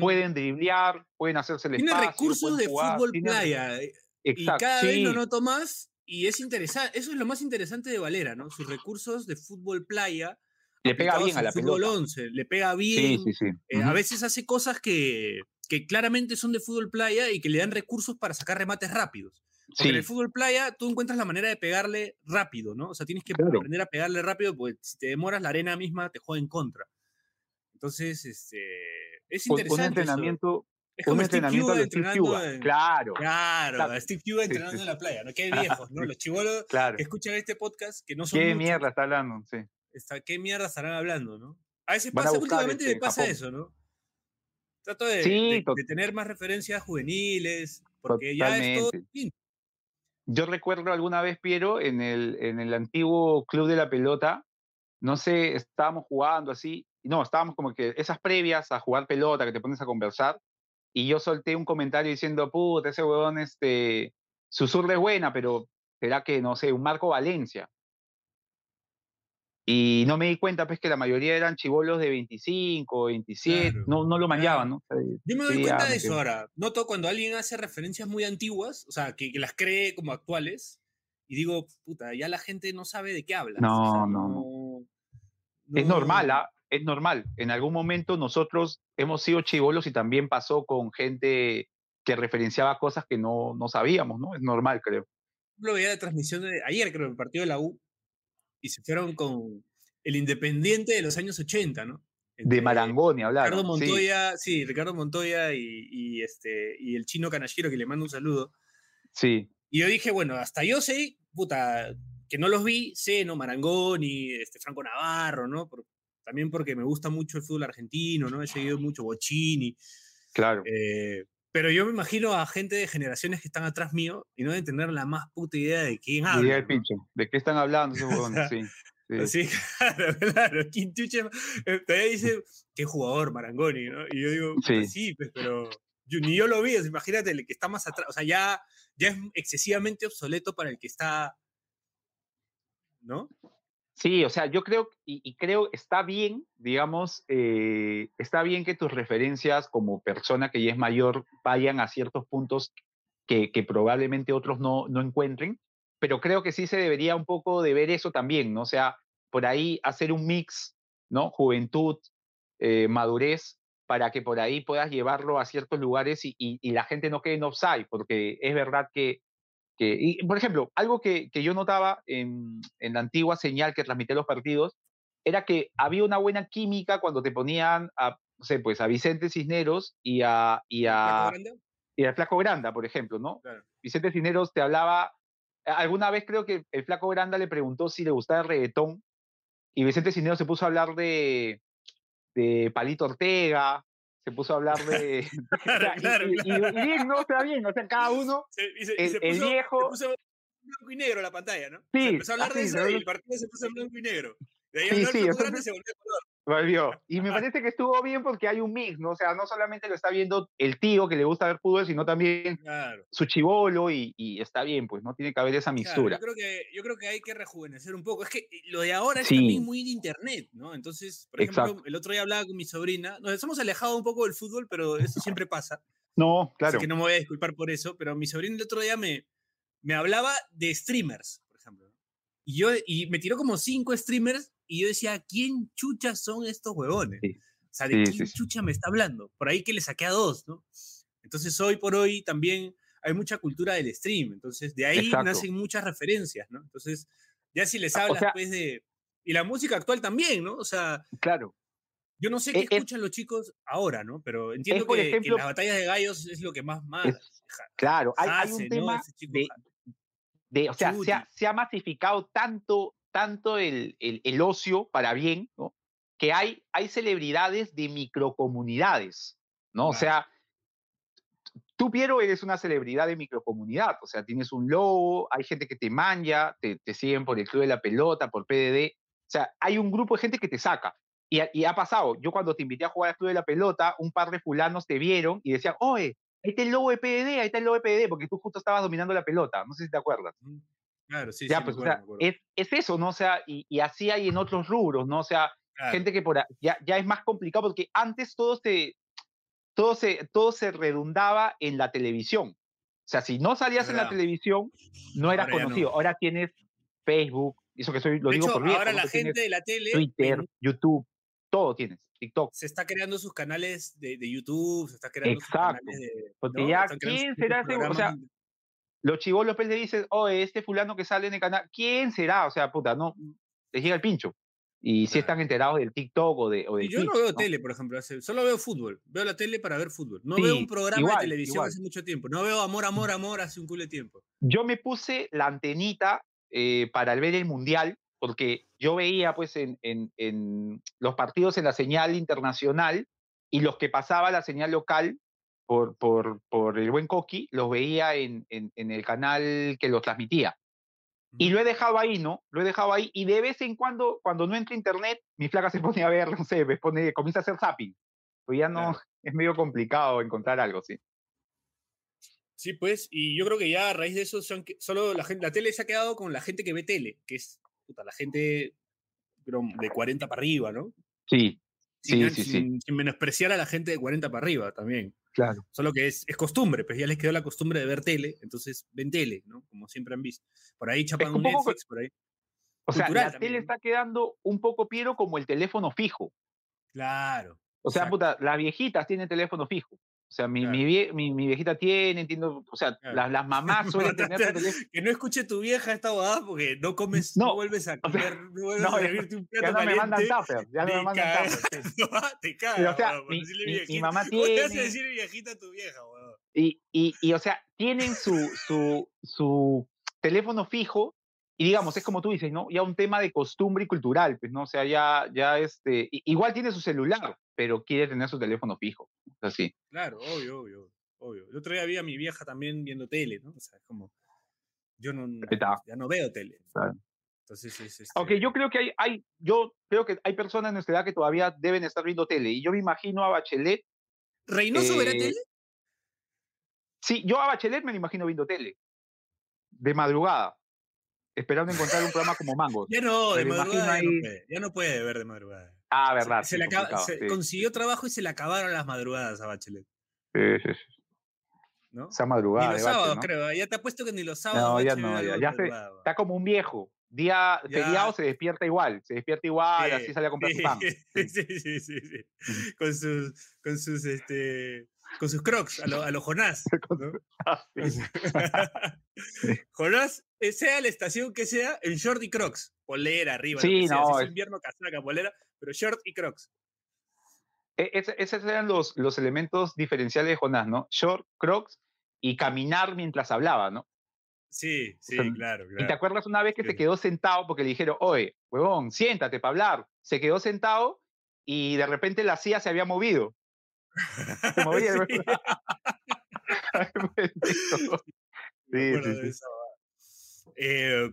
pueden driblear, pueden hacerse el Tiene recursos de fútbol playa. Eh, y cada vez lo noto más y es interesante, eso es lo más interesante de Valera, ¿no? Sus recursos de fútbol playa. Le pega bien a la fútbol pelota. 11, le pega bien. Sí, sí, eh, A veces hace cosas que, que claramente son de fútbol playa y que le dan recursos para sacar remates rápidos. Porque en el fútbol playa tú encuentras la manera de pegarle rápido, ¿no? O sea, tienes que aprender a pegarle rápido porque si te demoras la arena misma te juega en contra. Entonces, este, es interesante. Un entrenamiento, Es como un entrenamiento entrenando en, claro. Claro, Steve Cuba entrenando en la playa, ¿no? Qué viejos, ¿no? Los chivolos que escuchan este podcast, que no son ¿Qué mierda está hablando? Sí. Está, ¿Qué mierda estarán hablando, no? A veces pasa, últimamente me este, pasa eso, ¿no? Trato de, de, tener más referencias juveniles, porque ya es todo Yo recuerdo alguna vez, Piero, en el, en el antiguo Club de la Pelota, no sé, estábamos jugando así, no, estábamos como que esas previas a jugar pelota, que te pones a conversar, y yo solté un comentario diciendo, puta, ese huevón, este, su zurda es buena, pero será que, no sé, un Marco Valencia. Y no me di cuenta, pues, que la mayoría eran chivolos de 25, 27, no, no lo manchaban, ¿no? yo me doy cuenta de eso ahora. Noto cuando alguien hace referencias muy antiguas, o sea, que, las cree como actuales, y digo, puta, ya la gente no sabe de qué habla. No, no, no. Es normal, ¿ah? es normal. En algún momento nosotros hemos sido chivolos y también pasó con gente que referenciaba cosas que no, no sabíamos, ¿no? Es normal, creo. Yo veía la transmisión de ayer, creo, el partido de la U, y se fueron con el Independiente de los años 80, ¿no? de Marangoni hablaron. Ricardo Montoya, sí, Ricardo Montoya y, este, y el chino Canashiro, que le mando un saludo. Sí. Y yo dije, bueno, hasta yo sé, puta, que no los vi, sé, ¿no? Marangoni, este, Franco Navarro, ¿no? también porque me gusta mucho el fútbol argentino, ¿no? He seguido mucho Bocini. Claro. Eh, pero yo me imagino a gente de generaciones que están atrás mío y no deben tener la más puta idea de quién habla. de qué están hablando sí. Sí. claro, claro. Eh, todavía dice, qué jugador Marangoni, ¿no? Y yo digo, sí, sí pues, pero ni yo lo vi, imagínate el que está más atrás, o sea, ya, ya es excesivamente obsoleto para el que está, ¿no? Sí, o sea, yo creo, y, creo, está bien, digamos, eh, está bien que tus referencias como persona que ya es mayor vayan a ciertos puntos que, probablemente otros no, no encuentren, pero creo que sí se debería un poco de ver eso también, ¿no? O sea, por ahí hacer un mix, ¿no? Juventud, eh, madurez, para que por ahí puedas llevarlo a ciertos lugares y, y, la gente no quede en offside, porque es verdad que y, por ejemplo, algo que, que yo notaba en, en, la antigua señal que transmitía los partidos era que había una buena química cuando te ponían a, no sé, pues a Vicente Cisneros y a... Y a y al Flaco Granda, por ejemplo, ¿no? Vicente Cisneros te hablaba, alguna vez creo que el Flaco Granda le preguntó si le gustaba el reggaetón y Vicente Cisneros se puso a hablar de, de Palito Ortega, se puso a hablar de. y, bien, ¿no? Está bien, o sea, cada uno. el, viejo. Se puso blanco y negro la pantalla, ¿no? Sí. Se empezó a hablar de eso y el partido se puso en blanco y negro. De ahí sí, sí, se volvió color. Volvió. Y me parece que estuvo bien porque hay un mix, ¿no? O sea, no solamente lo está viendo el tío que le gusta ver fútbol, sino también su chivolo y, y, está bien, pues no tiene que haber esa mixtura. yo, creo que, yo creo que hay que rejuvenecer un poco. Es que lo de ahora es también muy de internet, ¿no? Entonces, por ejemplo, el otro día hablaba con mi sobrina, nos hemos alejado un poco del fútbol, pero eso siempre pasa. No, claro. Así que no me voy a disculpar por eso, pero mi sobrina el otro día me, me hablaba de streamers, por ejemplo. Y, yo, y me tiró como cinco streamers y yo decía, ¿quién chucha son estos huevones? O sea, ¿de quién chucha me está hablando? Por ahí que le saqué a dos, ¿no? Entonces, hoy por hoy también hay mucha cultura del stream, entonces de ahí nacen muchas referencias, ¿no? Entonces, ya si les hablas, pues, de... Y la música actual también, ¿no? O sea... Claro. Yo no sé qué e, escuchan los chicos ahora, ¿no? Pero entiendo que, las batallas de gallos es lo que más... más claro, hay, un tema de, de, o sea, se ha, se ha, masificado tanto, tanto el, el, el, ocio para bien, ¿no? Que hay, hay celebridades de microcomunidades, ¿no? O sea, tú, Piero, eres una celebridad de microcomunidad, o sea, tienes un logo, hay gente que te manja, te, te siguen por el Club de la Pelota, por PDD, o sea, hay un grupo de gente que te saca. Y, y, ha pasado, yo cuando te invité a jugar al Club de la Pelota, un par de fulanos te vieron y decían, oye, ahí está el logo de PDD, ahí está el logo de PDD, porque tú justo estabas dominando la pelota, no sé si te acuerdas. Claro, sí, ya, sí. Pues, o sea, es, es, eso, ¿no? O sea, y, y, así hay en otros rubros, ¿no? O sea, claro. gente que por ya, ya es más complicado porque antes todo se, todo, se, todo se redundaba en la televisión. O sea, si no salías en la televisión, no eras ahora conocido. No. Ahora tienes Facebook, eso que soy, lo de digo hecho, por viejo, Ahora la gente de la tele. Twitter, YouTube, todo tienes. TikTok. Se está creando sus canales de, de YouTube, se está creando Exacto. sus canales de. Porque ¿no? ya, ¿quién será ese? O sea, los chivolos pues le dicen, oh, este fulano que sale en el canal, ¿quién será? O sea, puta, no, les llega el pincho. Y si están enterados del TikTok o de. O del y yo Twitch, no veo ¿no? tele, por ejemplo, solo veo fútbol. Veo la tele para ver fútbol. No Sí, veo un programa igual, de televisión igual. hace mucho tiempo. No veo amor, amor, amor hace un culo de tiempo. Yo me puse la antenita eh, para ver el mundial, porque yo veía pues en, en, en los partidos en la señal internacional y los que pasaba la señal local por, por, por el buen Coqui, los veía en, en, en el canal que los transmitía. Y lo he dejado ahí, ¿no? Lo he dejado ahí. Y de vez en cuando, cuando no entra internet, mi flaca se pone a ver, no sé, me pone, comienza a hacer zapping. Pues ya no, Claro. es medio complicado encontrar algo, sí. Sí, pues, y yo creo que ya a raíz de eso, son que- solo la, gente, la tele se ha quedado con la gente que ve tele, que es puta, la gente de 40 para arriba, ¿no? Sí, Sin, sí, sí, sin menospreciar a la gente de 40 para arriba también. Claro. Solo que es, es costumbre, pues ya les quedó la costumbre de ver tele, entonces ven tele, ¿no? Como siempre han visto. Por ahí chapan un un poco Netflix, por ahí. O sea, Cultural la también, tele ¿no? está quedando un poco piero como el teléfono fijo. Claro. O sea, puta, las viejitas tienen teléfono fijo. O sea, mi, Claro. mi, vie- mi, mi viejita tiene, entiendo, o sea, Claro. las, las mamás suelen tener que no escuche tu vieja esta bobada porque no comes, no, No, vuelves a o sea, comer, no vuelves no, a ya- servirte un Ya plato no me mandan tupper, ya no me mandan tupper. sí. te caga, Pero, o sea, mi, mi- mamá ¿Cómo te vas a tiene, decir viejita a tu vieja, weón? y, y, y, o sea, tienen su, su, su teléfono fijo, y digamos, es como tú dices, ¿no? Ya un tema de costumbre y cultural, pues, ¿no? O sea, ya, ya este, igual tiene su celular, pero quiere tener su teléfono fijo. Así. Claro, obvio, obvio, obvio. El otro día vi a mi vieja también viendo tele, ¿no? O sea, es como, yo no, ya no veo tele. Claro. Entonces es este, Aunque yo creo que hay, hay, yo creo que hay personas en nuestra edad que todavía deben estar viendo tele. Y yo me imagino a Bachelet. ¿Reynoso verá eh, tele? Sí, yo a Bachelet me lo imagino viendo tele. De madrugada. Esperando encontrar un programa como Mangos. Ya no, me de madrugada ya no puede, ya no puede ver de madrugada. Ah, verdad. se sí, le acaba- complicado, se sí. consiguió trabajo y se le acabaron las madrugadas a Bachelet, Sí, sí, sí. ¿no? Esa Ni madrugada. los de Bache, sábados, ¿no? creo. Ya te apuesto que ni los sábados. No, ya no, ya, ya se, está como un viejo. Día feriado se despierta igual, se despierta igual, así sale a comprar su pan. Sí, sí, sí, sí, sí. Con sus, con sus, este, con sus crocs, a lo, a lo Jonás. ¿no? Ah, sí. Jonás, eh, sea la estación que sea, en short y crocs. Polera arriba. Sí, lo que sea. no, Si es es- invierno, casaca, polera, pero short y crocs. E- esos eran los, los elementos diferenciales de Jonás, ¿no? Short, crocs y caminar mientras hablaba, ¿no? Sí, sí, sea, claro, Y te claro. acuerdas una vez que Sí. se quedó sentado porque le dijeron, oye, huevón, siéntate para hablar. Se quedó sentado y de repente la silla se había movido. Se movía. Sí, Sí. Eh,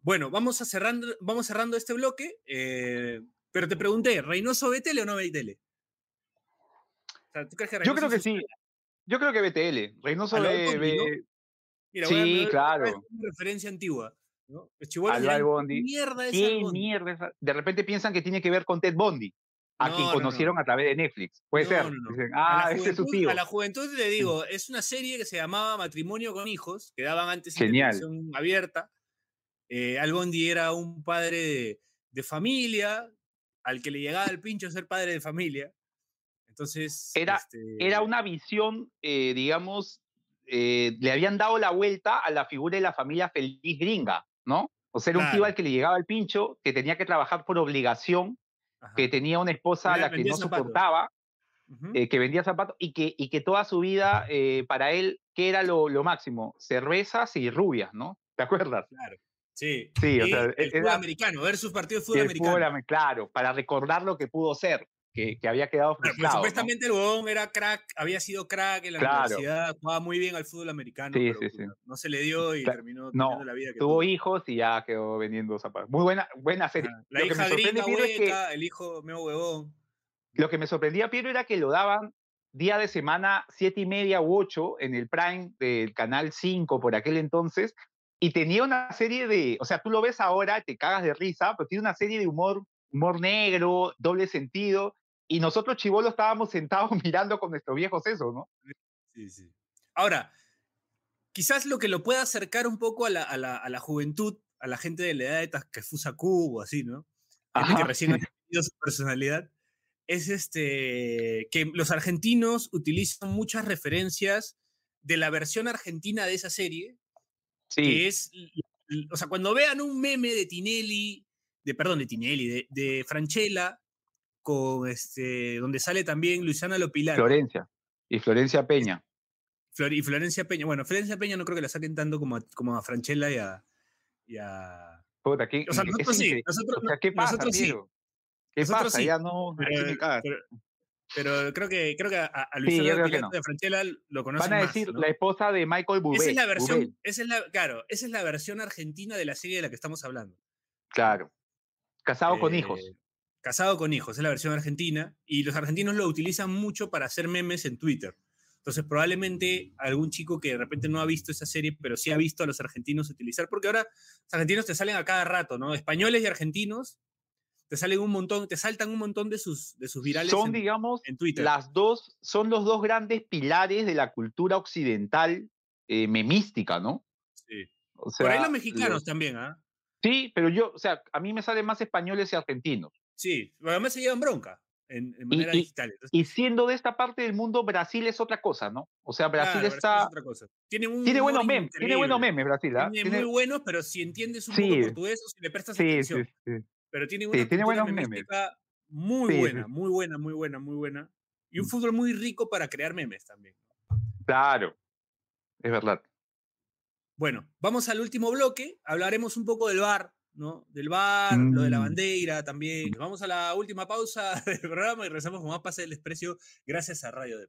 bueno, vamos, a cerrando, vamos cerrando este bloque, eh, pero te pregunté, ¿Reynoso tele o no tele? O sea, ¿tú crees que Yo creo que sí. Yo creo que BTL. Reynoso ve, Albondi, ¿no? Mira, Sí, voy a- claro. es una referencia antigua. Al. ¿qué mierda es ¿Qué Albondi? mierda es esa? De repente piensan que tiene que ver con Ted Bundy, a No, quien no, no. conocieron a través de Netflix. Puede ser. Dicen, ah, ese es su tío. A la juventud le digo, es una serie que se llamaba Matrimonio con Hijos, que daban antes televisión abierta. Eh, Al Bondi era un padre de, de familia, al que le llegaba el pincho ser padre de familia. Entonces. Era- este, Era una visión, eh, digamos, eh, le habían dado la vuelta a la figura de la familia feliz gringa, ¿no? O sea, era un tío al que le llegaba el pincho, que tenía que trabajar por obligación, ajá. que tenía una esposa a la que no zapatos. soportaba, eh, que vendía zapatos y que, y que toda su vida, para él, ¿qué era lo, lo máximo? Cervezas y rubias, ¿no? ¿te acuerdas? Claro. Sí, sí o sea, el fútbol americano, versus partido de fútbol americano. claro, para recordar lo que pudo ser que, había quedado frustrado. supuestamente el huevón era crack, había sido crack en la universidad, jugaba muy bien al fútbol americano, pero no se le dio y terminó no, la vida que tuvo. hijos y ya quedó vendiendo zapatos. Muy buena, buena serie. la hija gringa hueca, el hijo medio huevón. Lo que me sorprendía, Piero, era que lo daban día de semana, siete y media u ocho, en el Prime del Canal 5 por aquel entonces, y tenía una serie de, o sea, tú lo ves ahora, te cagas de risa, pero tiene una serie de humor, humor negro, doble sentido, y nosotros chivolos estábamos sentados mirando con nuestros viejos eso, ¿no? Sí, sí. Ahora, quizás lo que lo pueda acercar un poco a la, a la, a la juventud, a la gente de la edad de Takefusa Kubo, así, ¿no? Gente que recién ha tenido su personalidad, es este, que los argentinos utilizan muchas referencias de la versión argentina de esa serie, sí. que es, o sea, cuando vean un meme de Tinelli, de, perdón, de Tinelli, de, de Franchella, con este, donde sale también Luciana Lopilar. Florencia. Y Florencia Peña. y Florencia Peña. Bueno, Florencia Peña no creo que la saquen tanto como a, como a Franchella y a. Y a... Puta, ¿qué, o sea, nosotros sí. Nosotros, ¿qué pasa, nosotros sí. ¿Qué pasa? Sí. Ya no. Pero, pero, creo que, creo que a, a Luciana sí, no. de Franchella lo conocen Van a decir más, ¿no? la esposa de Michael Bublé. Esa es la versión, esa es la, claro, esa es la versión argentina de la serie de la que estamos hablando. Claro. Casado eh, con hijos. Casado con hijos, es la versión argentina, y los argentinos lo utilizan mucho para hacer memes en Twitter. Entonces, probablemente algún chico que de repente no ha visto esa serie, pero sí ha visto a los argentinos utilizar, porque ahora los argentinos te salen a cada rato, ¿no? Españoles y argentinos te salen un montón, te saltan un montón de sus, de sus virales. Son, digamos, en Twitter. Las dos, son los dos grandes pilares de la cultura occidental eh, memística, ¿no? Sí. O sea, Por ahí los mexicanos también, ¿ah? Sí, pero yo, o sea, a mí me salen más españoles y argentinos. Sí, además se llevan bronca en, manera digital. y siendo de esta parte del mundo, Brasil es otra cosa, ¿no? O sea, Brasil está. Tiene, buenos memes, tiene buenos memes, Brasil. ¿ah? Tiene, muy buenos, pero si entiendes un poco portugués o si le prestas atención. Pero tiene una tiene buenos memes. muy buena, muy buena, muy buena, muy buena. Y un mm. fútbol muy rico para crear memes también. Claro, es verdad. Bueno, vamos al último bloque. Hablaremos un poco del bar, ¿no? Del bar, lo de la mm. bandera también. Vamos a la última pausa del programa y regresamos con más Pase del Desprecio gracias a Radio de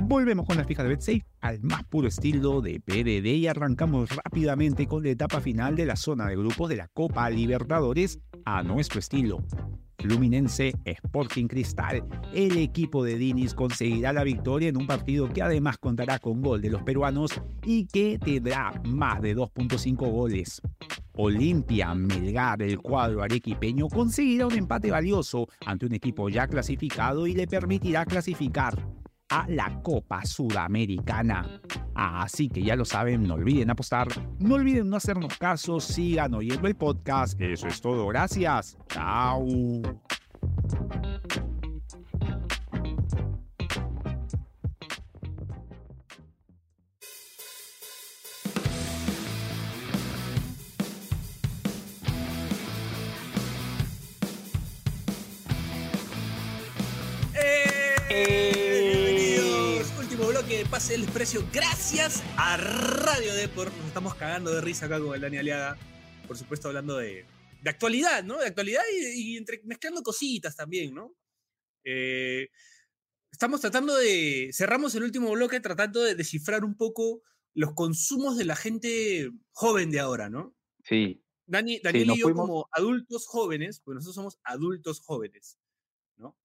Volvemos con la fija de BetSafe al más puro estilo de PDD y arrancamos rápidamente con la etapa final de la zona de grupos de la Copa Libertadores a nuestro estilo. Fluminense Sporting Cristal, el equipo de Dinis conseguirá la victoria en un partido que además contará con gol de los peruanos y que tendrá más de 2.5 goles. Olimpia Melgar, el cuadro arequipeño, conseguirá un empate valioso ante un equipo ya clasificado y le permitirá clasificar a la Copa Sudamericana. Así que ya lo saben, no olviden apostar, no olviden no hacernos caso, sigan oyendo el podcast. Eso es todo, gracias. Chao. Pase el precio gracias a Radio Deport. Nos estamos cagando de risa acá con el Dani Aliaga. Por supuesto, hablando de, de actualidad, ¿no? De actualidad y, entre, mezclando cositas también, ¿no? Eh, estamos tratando de. Cerramos el último bloque tratando de descifrar un poco los consumos de la gente joven de ahora, ¿no? Sí. Dani, Daniel y yo, como adultos jóvenes, pues nosotros somos adultos jóvenes, ¿no?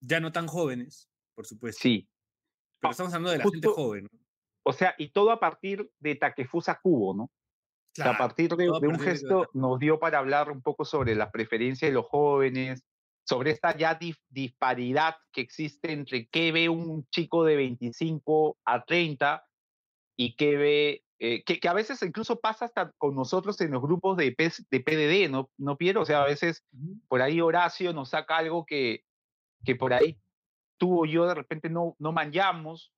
Ya no tan jóvenes, por supuesto. Sí. Pero estamos hablando de la gente joven. O sea, y todo a partir de Takefusa Kubo, ¿no? a partir de, un gesto nos dio para hablar un poco sobre las preferencias de los jóvenes, sobre esta ya disparidad que existe entre qué ve un chico de 25 a 30 y qué ve, eh, que, a veces incluso pasa hasta con nosotros en los grupos de, de PDD, ¿no, no Piero? O sea, a veces por ahí Horacio nos saca algo que, que por ahí tú o yo de repente no, no manchamos,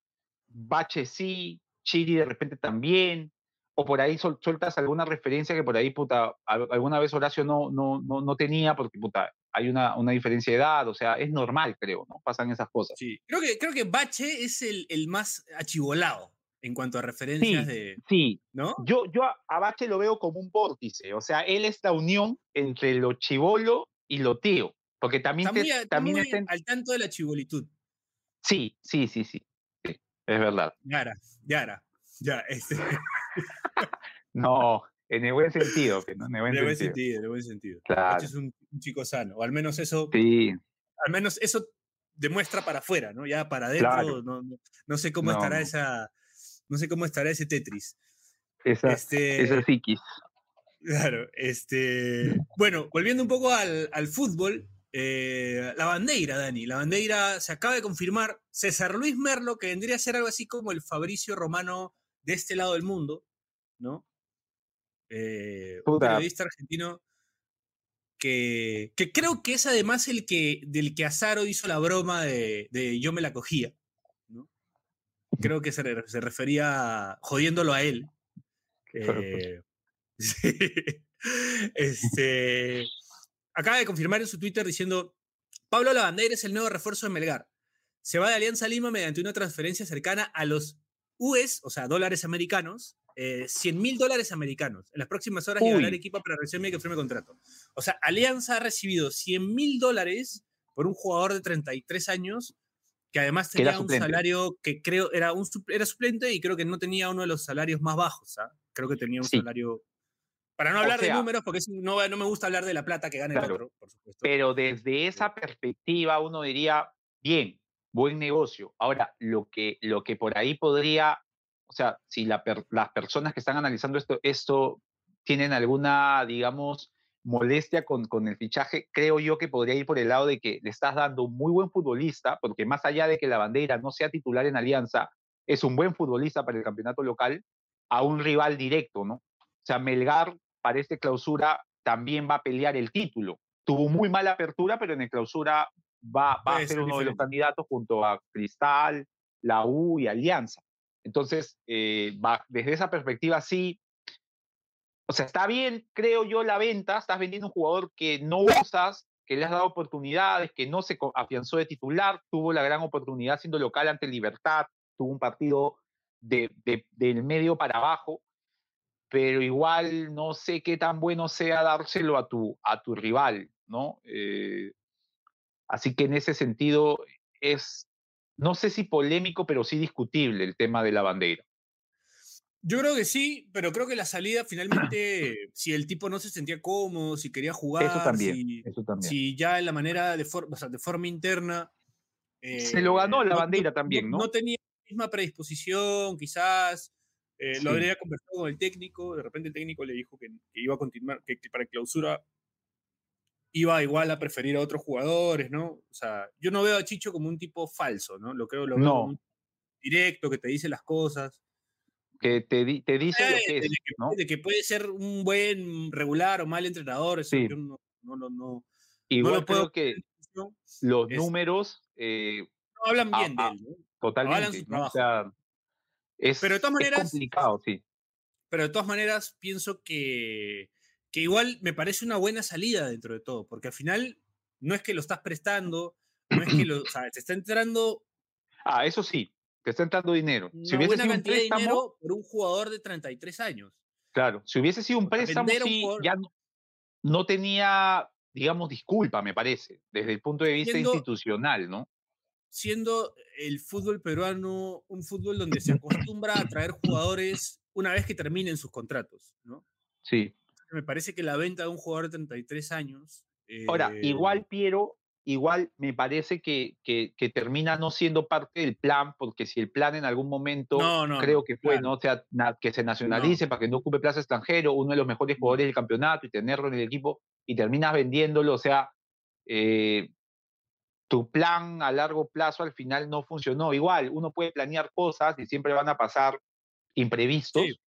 Bache sí, Chiri de repente también, o por ahí sueltas alguna referencia que por ahí, puta, alguna vez Horacio no, no, no, no tenía, porque, puta, hay una, una, diferencia de edad, o sea, es normal, creo, ¿no? Pasan esas cosas. Sí, creo que, creo que Bache es el, el más achivolado en cuanto a referencias de... Sí, ¿no? Yo, yo a Bache lo veo como un vórtice, o sea, él es la unión entre lo chivolo y lo tío, porque también... también está al tanto de la chivolitud. Sí, sí, sí, sí, sí, es verdad. Yara, Yara, ya, este... no, en el buen sentido, que no, en el buen, en buen sentido. En el buen sentido. Claro. es un, chico sano, o al menos eso. Sí. Al menos eso demuestra para afuera, ¿no? Ya para adentro, no, no, sé cómo estará esa. No sé cómo estará ese Tetris. Esa, este, esa psiquis. Claro, este. Bueno, volviendo un poco al, al fútbol, eh, la bandera, Dani. La bandera se acaba de confirmar. César Luis Merlo, que vendría a ser algo así como el Fabricio Romano de este lado del mundo, ¿no? Eh, un periodista argentino que, que, creo que es además el que del que Azaro hizo la broma de, yo me la cogía. ¿no? Creo que se, refería jodiéndolo a él. Eh, este, acaba de confirmar en su Twitter diciendo, Pablo Lavandera es el nuevo refuerzo de Melgar. Se va de Alianza Lima mediante una transferencia cercana a los US, o sea, dólares americanos, 100 eh, mil dólares americanos. En las próximas horas llegará el equipo para recibirme que firme contrato. O sea, Alianza ha recibido 100 mil dólares por un jugador de 33 años que además tenía un salario que creo era, un, era suplente y creo que no tenía uno de los salarios más bajos. ¿ah? Creo que tenía un salario... Para no hablar de números, porque no, no, me gusta hablar de la plata que gana el otro, por supuesto. Pero desde esa perspectiva uno diría, bien, buen negocio. Ahora, lo que, lo que por ahí podría o sea, si las personas que están analizando esto, esto tienen alguna, digamos, molestia con, con el fichaje, creo yo que podría ir por el lado de que le estás dando un muy buen futbolista, porque más allá de que la bandera no sea titular en Alianza, es un buen futbolista para el campeonato local, a un rival directo, ¿no? O sea, Melgar para esta clausura también va a pelear el título. Tuvo muy mala apertura, pero en el clausura va, va a ser uno de los candidatos junto a Cristal, la U y Alianza. Entonces, eh, desde esa perspectiva, sí. O sea, está bien, creo yo, la venta. Estás vendiendo un jugador que no usas, que le has dado oportunidades, que no se afianzó de titular, tuvo la gran oportunidad siendo local ante Libertad, tuvo un partido de, del medio para abajo, pero igual no sé qué tan bueno sea dárselo a tu, a tu rival, ¿no? Eh, así que en ese sentido es, no sé si polémico, pero sí discutible el tema de la bandera. Yo creo que sí, pero creo que la salida finalmente, si el tipo no se sentía cómodo, si quería jugar, eso también, si, eso también. si ya en la manera de, de forma interna... se lo ganó la eh, bandera también, ¿no? No tenía la misma predisposición, quizás, eh, lo habría conversado con el técnico, de repente el técnico le dijo que, iba a continuar, que, que para clausura iba igual a preferir a otros jugadores, ¿no? O sea, yo no veo a Chicho como un tipo falso, ¿no? Lo creo, lo veo como un directo, que te dice las cosas. Que te, te dice lo que es, de que, ¿no? de que puede ser un buen, regular o mal entrenador, eso sí. yo no, no, no, Igual no puedo que los números... Eh, no hablan bien de él, ¿no? Totalmente. ¿no? O sea, es, pero de todas maneras, es complicado, sí. Pero de todas maneras pienso que que igual me parece una buena salida dentro de todo, porque al final no es que lo estás prestando, no es que lo, o sea, te está entrando... Ah, eso sí, te está entrando dinero. Si hubiese sido un préstamo, por un jugador de 33 años. Claro, si hubiese sido un préstamo, sí, ya no, tenía, digamos, disculpa, me parece, desde el punto de vista institucional, ¿no? Siendo el fútbol peruano un fútbol donde se acostumbra a traer jugadores una vez que terminen sus contratos, ¿no? Sí me parece que la venta de un jugador de 33 años. Ahora, igual eh Piero, igual me parece que, que, termina no siendo parte del plan, porque si el plan en algún momento, creo que fue, ¿no? sea, que se nacionalice para que no ocupe plaza extranjero, uno de los mejores jugadores del campeonato y tenerlo en el equipo, y terminas vendiéndolo, o sea, eh, tu plan a largo plazo al final no funcionó. Igual, uno puede planear cosas y siempre van a pasar imprevistos,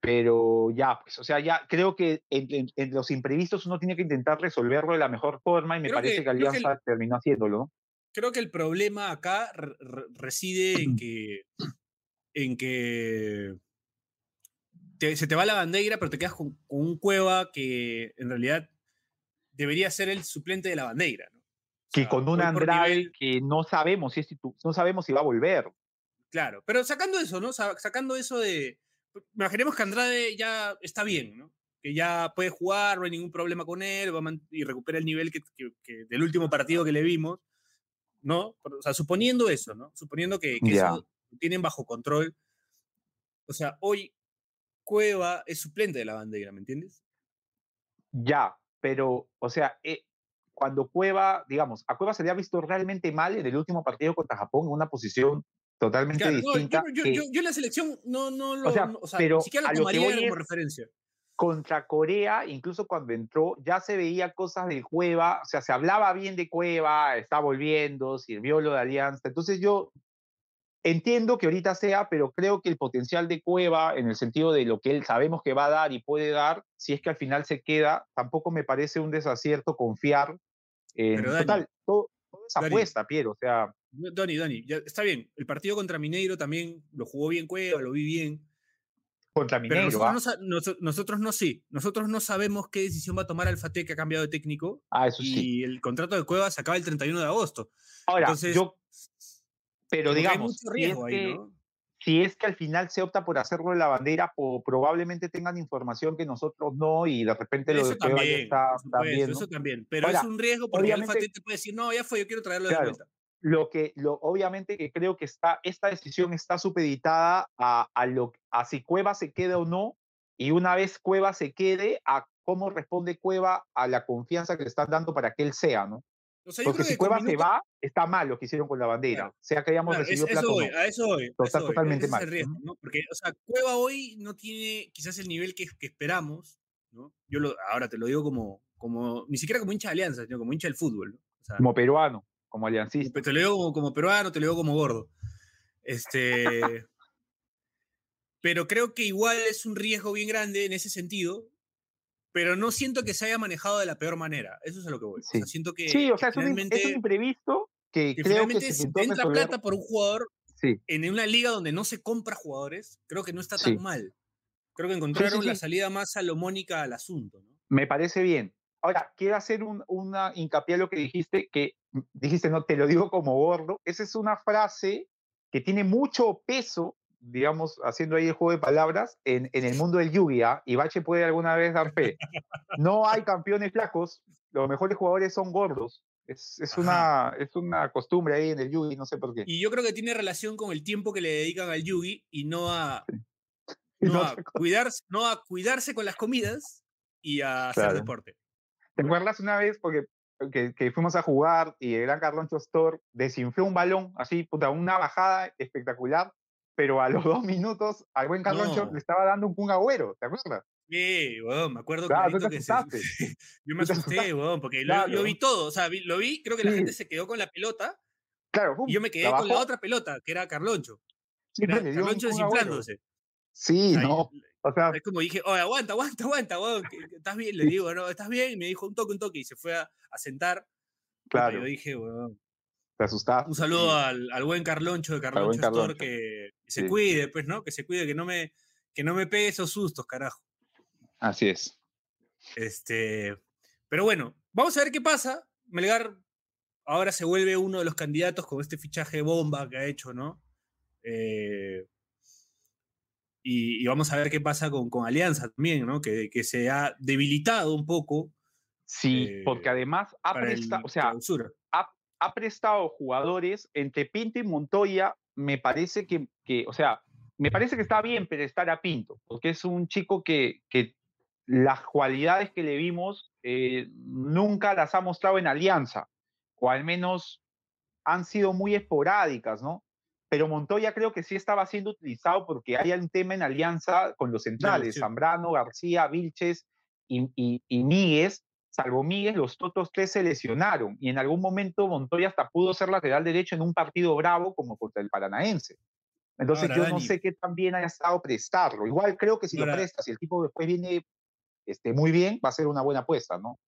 pero ya, pues, o sea, ya creo que en, los imprevistos uno tiene que intentar resolverlo de la mejor forma y me parece que, Alianza terminó haciéndolo. Creo que el problema acá reside en que, en que se te va la bandera, pero te quedas con, un Cueva que en realidad debería ser el suplente de la bandera. ¿no? Que con un Andrade que no sabemos si no sabemos si va a volver. Claro, pero sacando eso, ¿no? Sacando eso de. Imaginemos que Andrade ya está bien, ¿no? Que ya puede jugar, no hay ningún problema con él, y recupera el nivel que, del último partido que le vimos, ¿no? O sea, suponiendo eso, ¿no? Suponiendo que, eso lo tienen bajo control. O sea, hoy Cueva es suplente de la bandera, ¿me entiendes? Ya, pero, o sea, eh, cuando Cueva, digamos, a Cueva se le ha visto realmente mal en el último partido contra Japón en una posición totalmente distinta. yo, yo, la selección no, no lo, o sea, pero ni siquiera la tomaría como referencia. Contra Corea, incluso cuando entró, ya se veía cosas de Cueva, o sea, se hablaba bien de Cueva, está volviendo, sirvió lo de Alianza. Entonces yo entiendo que ahorita sea, pero creo que el potencial de Cueva, en el sentido de lo que él sabemos que va a dar y puede dar, si es que al final se queda, tampoco me parece un desacierto confiar en total, todo, es apuesta, Piero, o sea... Dani, Dani, está bien, el partido contra Mineiro también lo jugó bien Cueva, lo vi bien. Contra Mineiro, Pero nosotros, no, sí, nosotros no sabemos qué decisión va a tomar Alfate que ha cambiado de técnico. Ah, eso sí. Y el contrato de Cueva se acaba el 31 de agosto. Ahora, Entonces, yo... Pero digamos, riesgo ahí, ¿no? Si es que al final se opta por hacerlo en la bandera, probablemente tengan información que nosotros no y de repente lo de también, está también. Eso también, pero es un riesgo porque Alfa te puede decir, no, ya fue, yo quiero traerlo de vuelta. Lo que, lo, obviamente que creo que está, esta decisión está supeditada a, a, lo, a si Cueva se queda o no, y una vez Cueva se quede, a cómo responde Cueva a la confianza que le están dando para que él sea, ¿no? Porque si Cueva se va, está mal lo que hicieron con la bandera. sea que hayamos recibido es, eso a eso hoy. Está totalmente mal. Porque, o sea, Cueva hoy no tiene quizás el nivel que, que esperamos, ¿no? Yo lo, ahora te lo digo como, como, ni siquiera como hincha de alianza, sino como hincha del fútbol, como peruano, como aliancista. Te lo digo como, como peruano, te lo digo como gordo. Este. pero creo que igual es un riesgo bien grande en ese sentido, pero no siento que se haya manejado de la peor manera. Eso es a lo que voy. Sí, o sea, siento que, sí, o sea, es, un, imprevisto que, creo que se si te entra plata por un jugador en una liga donde no se compra jugadores, creo que no está tan mal. Creo que encontraron la salida más salomónica al asunto. ¿no? Me parece bien. Ahora, quiero hacer un, una hincapié a lo que dijiste, que dijiste, no, te lo digo como gordo. Esa es una frase que tiene mucho peso digamos, haciendo ahí el juego de palabras, en, en el mundo del Yu-Gi-Oh! y Bache puede alguna vez dar fe. No hay campeones flacos, los mejores jugadores son gordos. Es, es una, es una costumbre ahí en el Yugi, no sé por qué. Y yo creo que tiene relación con el tiempo que le dedican al Yugi y no a, no, a cuidarse, no a cuidarse con las comidas y a hacer deporte. ¿Te acuerdas una vez? Porque que, que, fuimos a jugar y el gran Carloncho Store desinfló un balón, así, puta, una bajada espectacular, pero a los dos minutos al buen Carloncho le estaba dando un Kun Agüero, ¿te acuerdas? Sí, weón, me acuerdo claro, que se, yo me asusté, weón, porque lo, vi todo, o sea, lo vi, creo que la gente se quedó con la pelota, claro, y yo me quedé con la otra pelota, que era Carloncho. Sí, era Carloncho desinflándose. Sí, no. O sea, es como dije, oye, aguanta, aguanta, aguanta, weón, estás bien, le digo, no, estás bien, y me dijo un toque, un toque, y se fue a, a sentar. Claro. Y yo dije, weón, un saludo al, buen Carloncho de Carloncho, Store, que, se cuide, pues, ¿no? Que se cuide, que no me, que no me pegue esos sustos, carajo. Así es. Este, pero bueno, vamos a ver qué pasa. Melgar ahora se vuelve uno de los candidatos con este fichaje bomba que ha hecho, ¿no? Eh, y, vamos a ver qué pasa con, con Alianza también, ¿no? Que, que, se ha debilitado un poco. Sí, porque eh, además ha prestado, o sea, ha, ha prestado jugadores entre Pinto y Montoya, me parece que, que, o sea, me parece que está bien prestar a Pinto, porque es un chico que, que las cualidades que le vimos eh, nunca las ha mostrado en Alianza, o al menos han sido muy esporádicas, ¿no? Pero Montoya creo que sí estaba siendo utilizado porque hay un tema en Alianza con los centrales, Zambrano, García, Vilches y, y, y Míguez, salvo Miguel, los otros tres se lesionaron y en algún momento Montoya hasta pudo ser lateral derecho en un partido bravo como contra el Paranaense. Entonces yo no sé qué tan bien haya estado prestarlo. Igual creo que si lo prestas, si el tipo después viene este, muy bien, va a ser una buena apuesta, ¿no?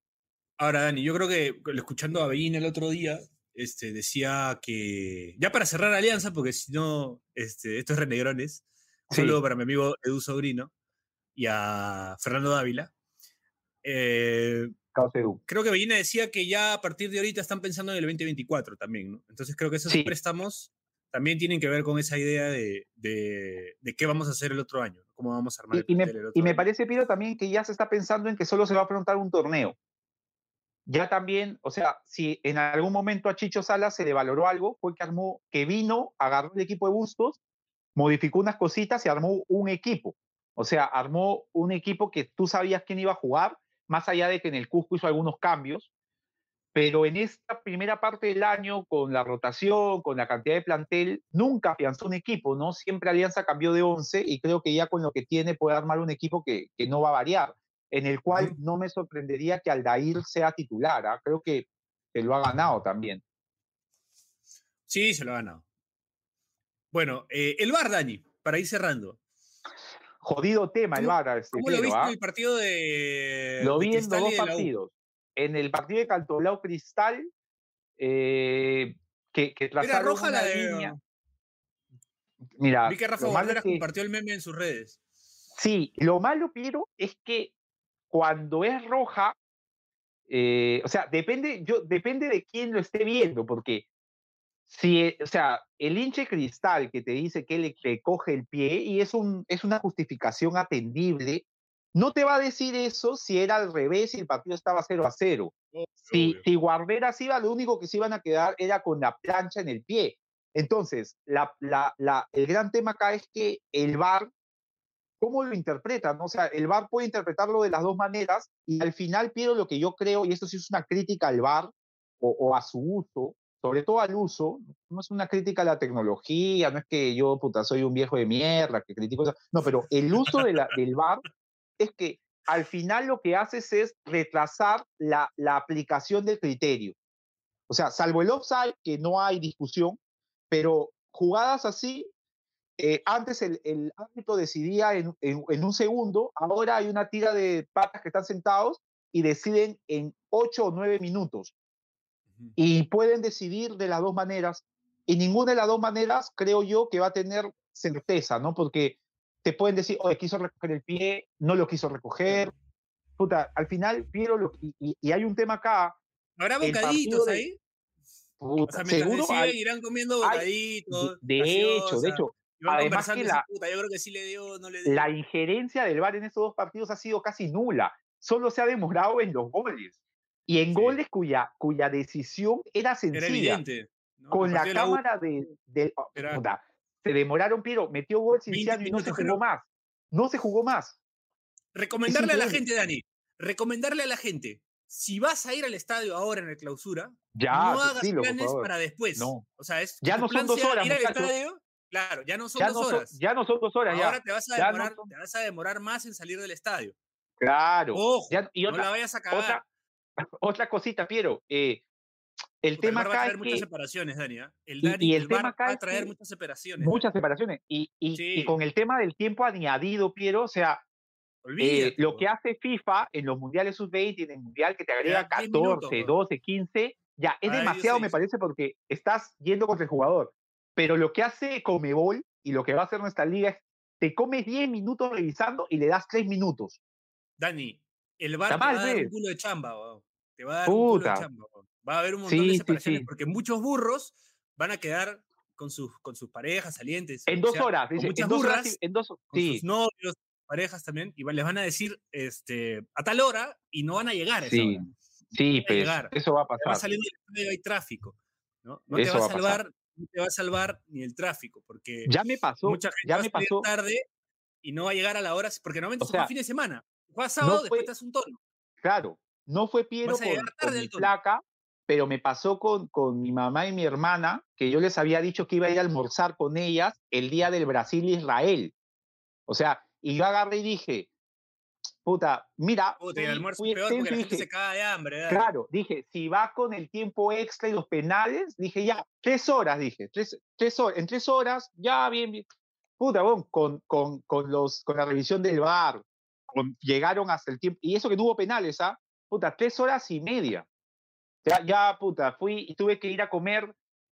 Ahora, Dani, yo creo que escuchando a Bellín el otro día, este, decía que, ya para cerrar alianza, porque si no, este, esto es Renegrones, un saludo para mi amigo Edu Sobrino, y a Fernando Dávila. Eh, creo que Bellina decía que ya a partir de ahorita están pensando en el 2024 también, ¿no? Entonces creo que esos préstamos también tienen que ver con esa idea de, de, qué vamos a hacer el otro año, cómo vamos a armar y, el, me, el otro Y me parece, Piro, también que ya se está pensando en que solo se va a afrontar un torneo. Ya también, o sea, si en algún momento a Chicho Salas se le valoró algo, fue que armó, que vino, agarró el equipo de Bustos, modificó unas cositas y armó un equipo. O sea, armó un equipo que tú sabías quién iba a jugar, más allá de que en el Cusco hizo algunos cambios, pero en esta primera parte del año, con la rotación, con la cantidad de plantel, nunca afianzó un equipo, ¿no? Siempre Alianza cambió de 11 y creo que ya con lo que tiene puede armar un equipo que, que no va a variar, en el cual no me sorprendería que Aldair sea titular, ¿ah? creo que, que lo ha ganado también. Sí, se lo ha ganado. Bueno, eh, el VAR, Dani, para ir cerrando. Jodido tema el VAR. Este ¿Cómo lo viste en ¿ah? el partido de. Lo vi en dos partidos. En el partido de Cantolao Cristal, eh, que, que Era roja la de. Línea. Mira. Vi que Rafa Guarderas compartió el meme en sus redes. Sí, lo malo, Piero, es que cuando es roja, eh, o sea, depende, yo, depende de quién lo esté viendo, porque si, eh, o sea, el hinche cristal que te dice que le, coge el pie y es, un, es una justificación atendible, no te va a decir eso si era al revés y el partido estaba 0 a 0. si, si Guarderas iba, lo único que se iban a quedar era con la plancha en el pie. Entonces, la, la, la, el gran tema acá es que el VAR, ¿cómo lo interpreta? O sea, el VAR puede interpretarlo de las dos maneras y al final, Piero, lo que yo creo, y esto sí es una crítica al VAR o, o a su uso, sobre todo al uso, no es una crítica a la tecnología, no es que yo, puta, soy un viejo de mierda que critico eso, no, pero el uso del VAR es que al final lo que haces es retrasar la, la aplicación del criterio. O sea, salvo el offside, que no hay discusión, pero jugadas así, eh, antes el, el, árbitro decidía en, en, en, un segundo, ahora hay una tira de patas que están sentados y deciden en ocho o nueve minutos y pueden decidir de las dos maneras. Y ninguna de las dos maneras creo yo que va a tener certeza, ¿no? Porque te pueden decir, oye, quiso recoger el pie, no lo quiso recoger. Puta, al final, Piero, lo, y, y, hay un tema acá. ¿Habrá bocaditos ahí? Puta, o sea, seguro hay, irán comiendo bocaditos. de hecho, de hecho. Además que la, puta, yo creo que sí le dio, no le dio. La injerencia del VAR en estos dos partidos ha sido casi nula. Solo se ha demorado en los goles. Y en goles cuya, cuya decisión era sencilla. Era evidente. Con la cámara de... de oh, se demoraron, pero metió gol Cinciano y no se jugó más. No se jugó más. Recomendarle a la gente, Dani, recomendarle a la gente, si vas a ir al estadio ahora en el clausura, no hagas planes para después. No. O sea, es ya no son dos horas. Ir al estadio, claro, ya no son dos horas. ya no son dos horas. Ahora Te, vas a demorar, te vas a demorar más en salir del estadio. Claro. Ojo, y no la vayas a cagar. otra cosita, Piero. Eh, el tema acá va a traer muchas separaciones, Dani. ¿eh? El Dani y, el, tema acá va a traer muchas separaciones. Muchas separaciones. Y, y, con el tema del tiempo añadido, Piero, o sea, eh, lo que hace FIFA en los mundiales sub-20 y en el mundial que te agrega 14, 12, 15, ya es demasiado, me parece, porque estás yendo contra el jugador. Pero lo que hace Comebol y lo que va a hacer nuestra liga es te comes 10 minutos revisando y le das 3 minutos. Dani, el bar te va a dar un culo de chamba, te va a dar un culo de chamba. Va a haber un montón de separaciones porque muchos burros van a quedar con sus, con sus parejas salientes. En dos horas, dice, muchas en dos burras, en dos, con sus novios, parejas también, y les van a decir este, a tal hora y no van a llegar a esa sí. hora. Sí, pues, eso va a pasar. Va saliendo del hay tráfico. No, no te va a salvar, no te va a salvar ni el tráfico, porque ya me pasó, mucha gente ya va me pasó tarde y no va a llegar a la hora, porque normalmente o sea, son fin de semana. Juegas sábado, no después estás un tono. Claro, no fue Piero con, mi placa, pero me pasó con, con mi mamá y mi hermana, que yo les había dicho que iba a ir a almorzar con ellas el día del Brasil-Israel. O sea, y yo agarré y dije, puta, mira. Puta, el almuerzo es peor porque la gente se caga de hambre. ¿verdad? Claro, dije, si va con el tiempo extra y los penales, dije, ya, tres horas, dije, tres, tres horas, en tres horas, ya, bien, bien. Puta, bueno, con, con, con, los, con la revisión del bar, llegaron hasta el tiempo, y eso que tuvo penales, ¿ah? Puta, tres horas y media. Ya, ya, puta, fui y tuve que ir a comer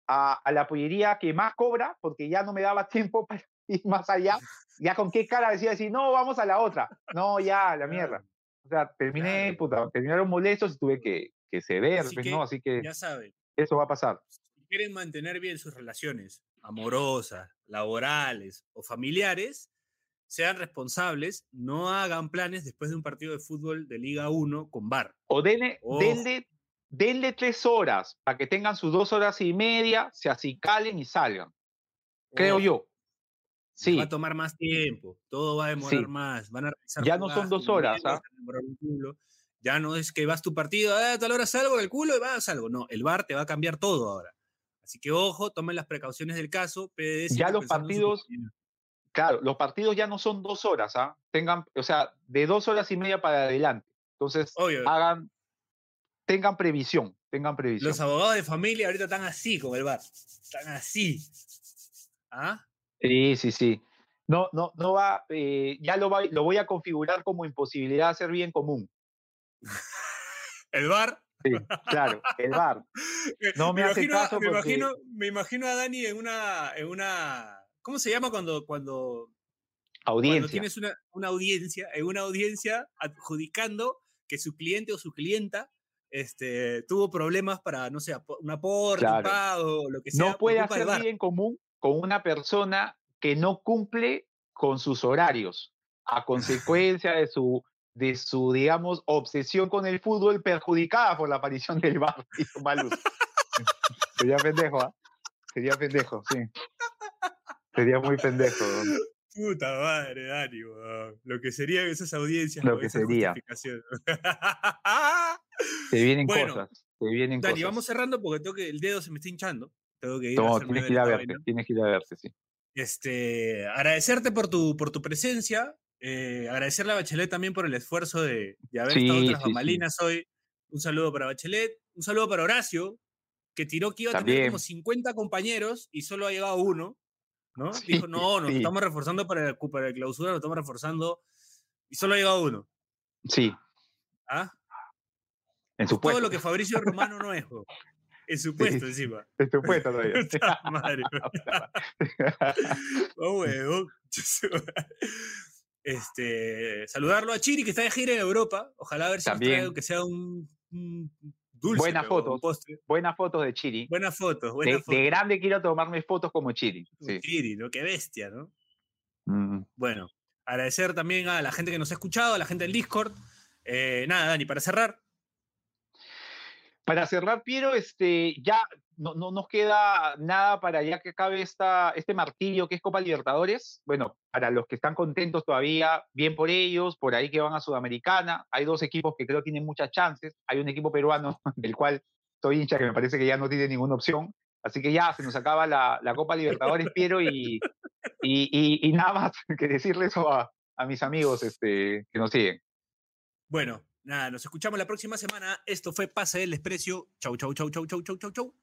a, a, la pollería que más cobra, porque ya no me daba tiempo para, ir más allá, ya con qué cara decía decir, no, vamos a la otra. No, ya, la mierda. O sea, terminé, puta, terminaron molestos y tuve que, que ceder, Así pues, ¿no? Así que ya saben. Eso va a pasar. Si quieren mantener bien sus relaciones amorosas, laborales o familiares, sean responsables, no hagan planes después de un partido de fútbol de Liga 1 con bar. O denle, denle, denle, tres horas para que tengan sus dos horas y media, se acicalen y salgan. Creo yo. Sí. Va a tomar más tiempo, todo va a demorar más. Van a ya no son dos horas. ¿ah? Ya no es que vas tu partido, ah, tal hora salgo del culo y vas algo. No, el bar te va a cambiar todo ahora. Así que ojo, tomen las precauciones del caso. ya los partidos, claro, los partidos ya no son dos horas, ¿ah? Tengan, o sea, de dos horas y media para adelante. Entonces, hagan, tengan previsión, tengan previsión. Los abogados de familia ahorita están así con el bar. Están así. ¿Ah? Sí, sí, sí. No, no, no va, eh, ya lo, va, lo voy a configurar como imposibilidad de hacer bien común. ¿El bar? Sí, claro, el bar. No me, imagino, caso me, imagino, me imagino a Dani en una, en una. ¿Cómo se llama cuando, cuando, audiencia. cuando tienes una, una audiencia, en una audiencia adjudicando que su cliente o su clienta este, tuvo problemas para, no sé, un aporte, un pago, lo que sea. No puede hacer bien común con una persona que no cumple con sus horarios a consecuencia de su, de su, digamos, obsesión con el fútbol perjudicada por la aparición del bar y su mal Sería pendejo, ¿ah? Sería pendejo, sí. Sería muy pendejo. Puta madre, Dani, lo que serían esas audiencias. Lo que sería. Se vienen cosas. Se vienen Dani, vamos cerrando porque tengo que el dedo se me está hinchando. Tengo que ir no, tienes que ir a verte, tienes que ir a verte, sí. Este, agradecerte por tu, por tu presencia, eh, agradecerle a Bachelet también por el esfuerzo de, de haber estado otras bambalinas hoy. Un saludo para Bachelet, un saludo para Horacio, que tiró que iba a tener como 50 compañeros y solo ha llegado uno, ¿no? Dijo, no, nos estamos reforzando para el, para el clausura, nos estamos reforzando y solo ha llegado uno. Sí. ¿Ah? En su Todo lo que Fabricio Romano no es. En su puesto, encima. En su puesto todavía. madre. oh, huevo. Este, saludarlo a Chiri, que está de gira en Europa. Ojalá a ver si También. que sea un, dulce. Buenas fotos. Buenas fotos de Chiri. Buenas fotos. de, de, grande quiero tomarme fotos como Chiri. Sí. Chiri, ¿no? Qué bestia, ¿no? Mm. Bueno, agradecer también a la gente que nos ha escuchado, a la gente del Discord. Eh, nada, Dani, para cerrar, para cerrar, Piero, este, ya no, no, nos queda nada para ya que acabe esta, este martillo que es Copa Libertadores. Bueno, para los que están contentos todavía, bien por ellos, por ahí que van a Sudamericana. Hay dos equipos que creo tienen muchas chances. Hay un equipo peruano del cual soy hincha que me parece que ya no tiene ninguna opción. Así que ya se nos acaba la, la Copa Libertadores, Piero, y, y, y, nada más que decirle eso a, a mis amigos este, que nos siguen. Bueno, Nada, nos escuchamos la próxima semana. Esto fue Pase del Desprecio. Chau, chau, chau, chau, chau, chau, chau, chau.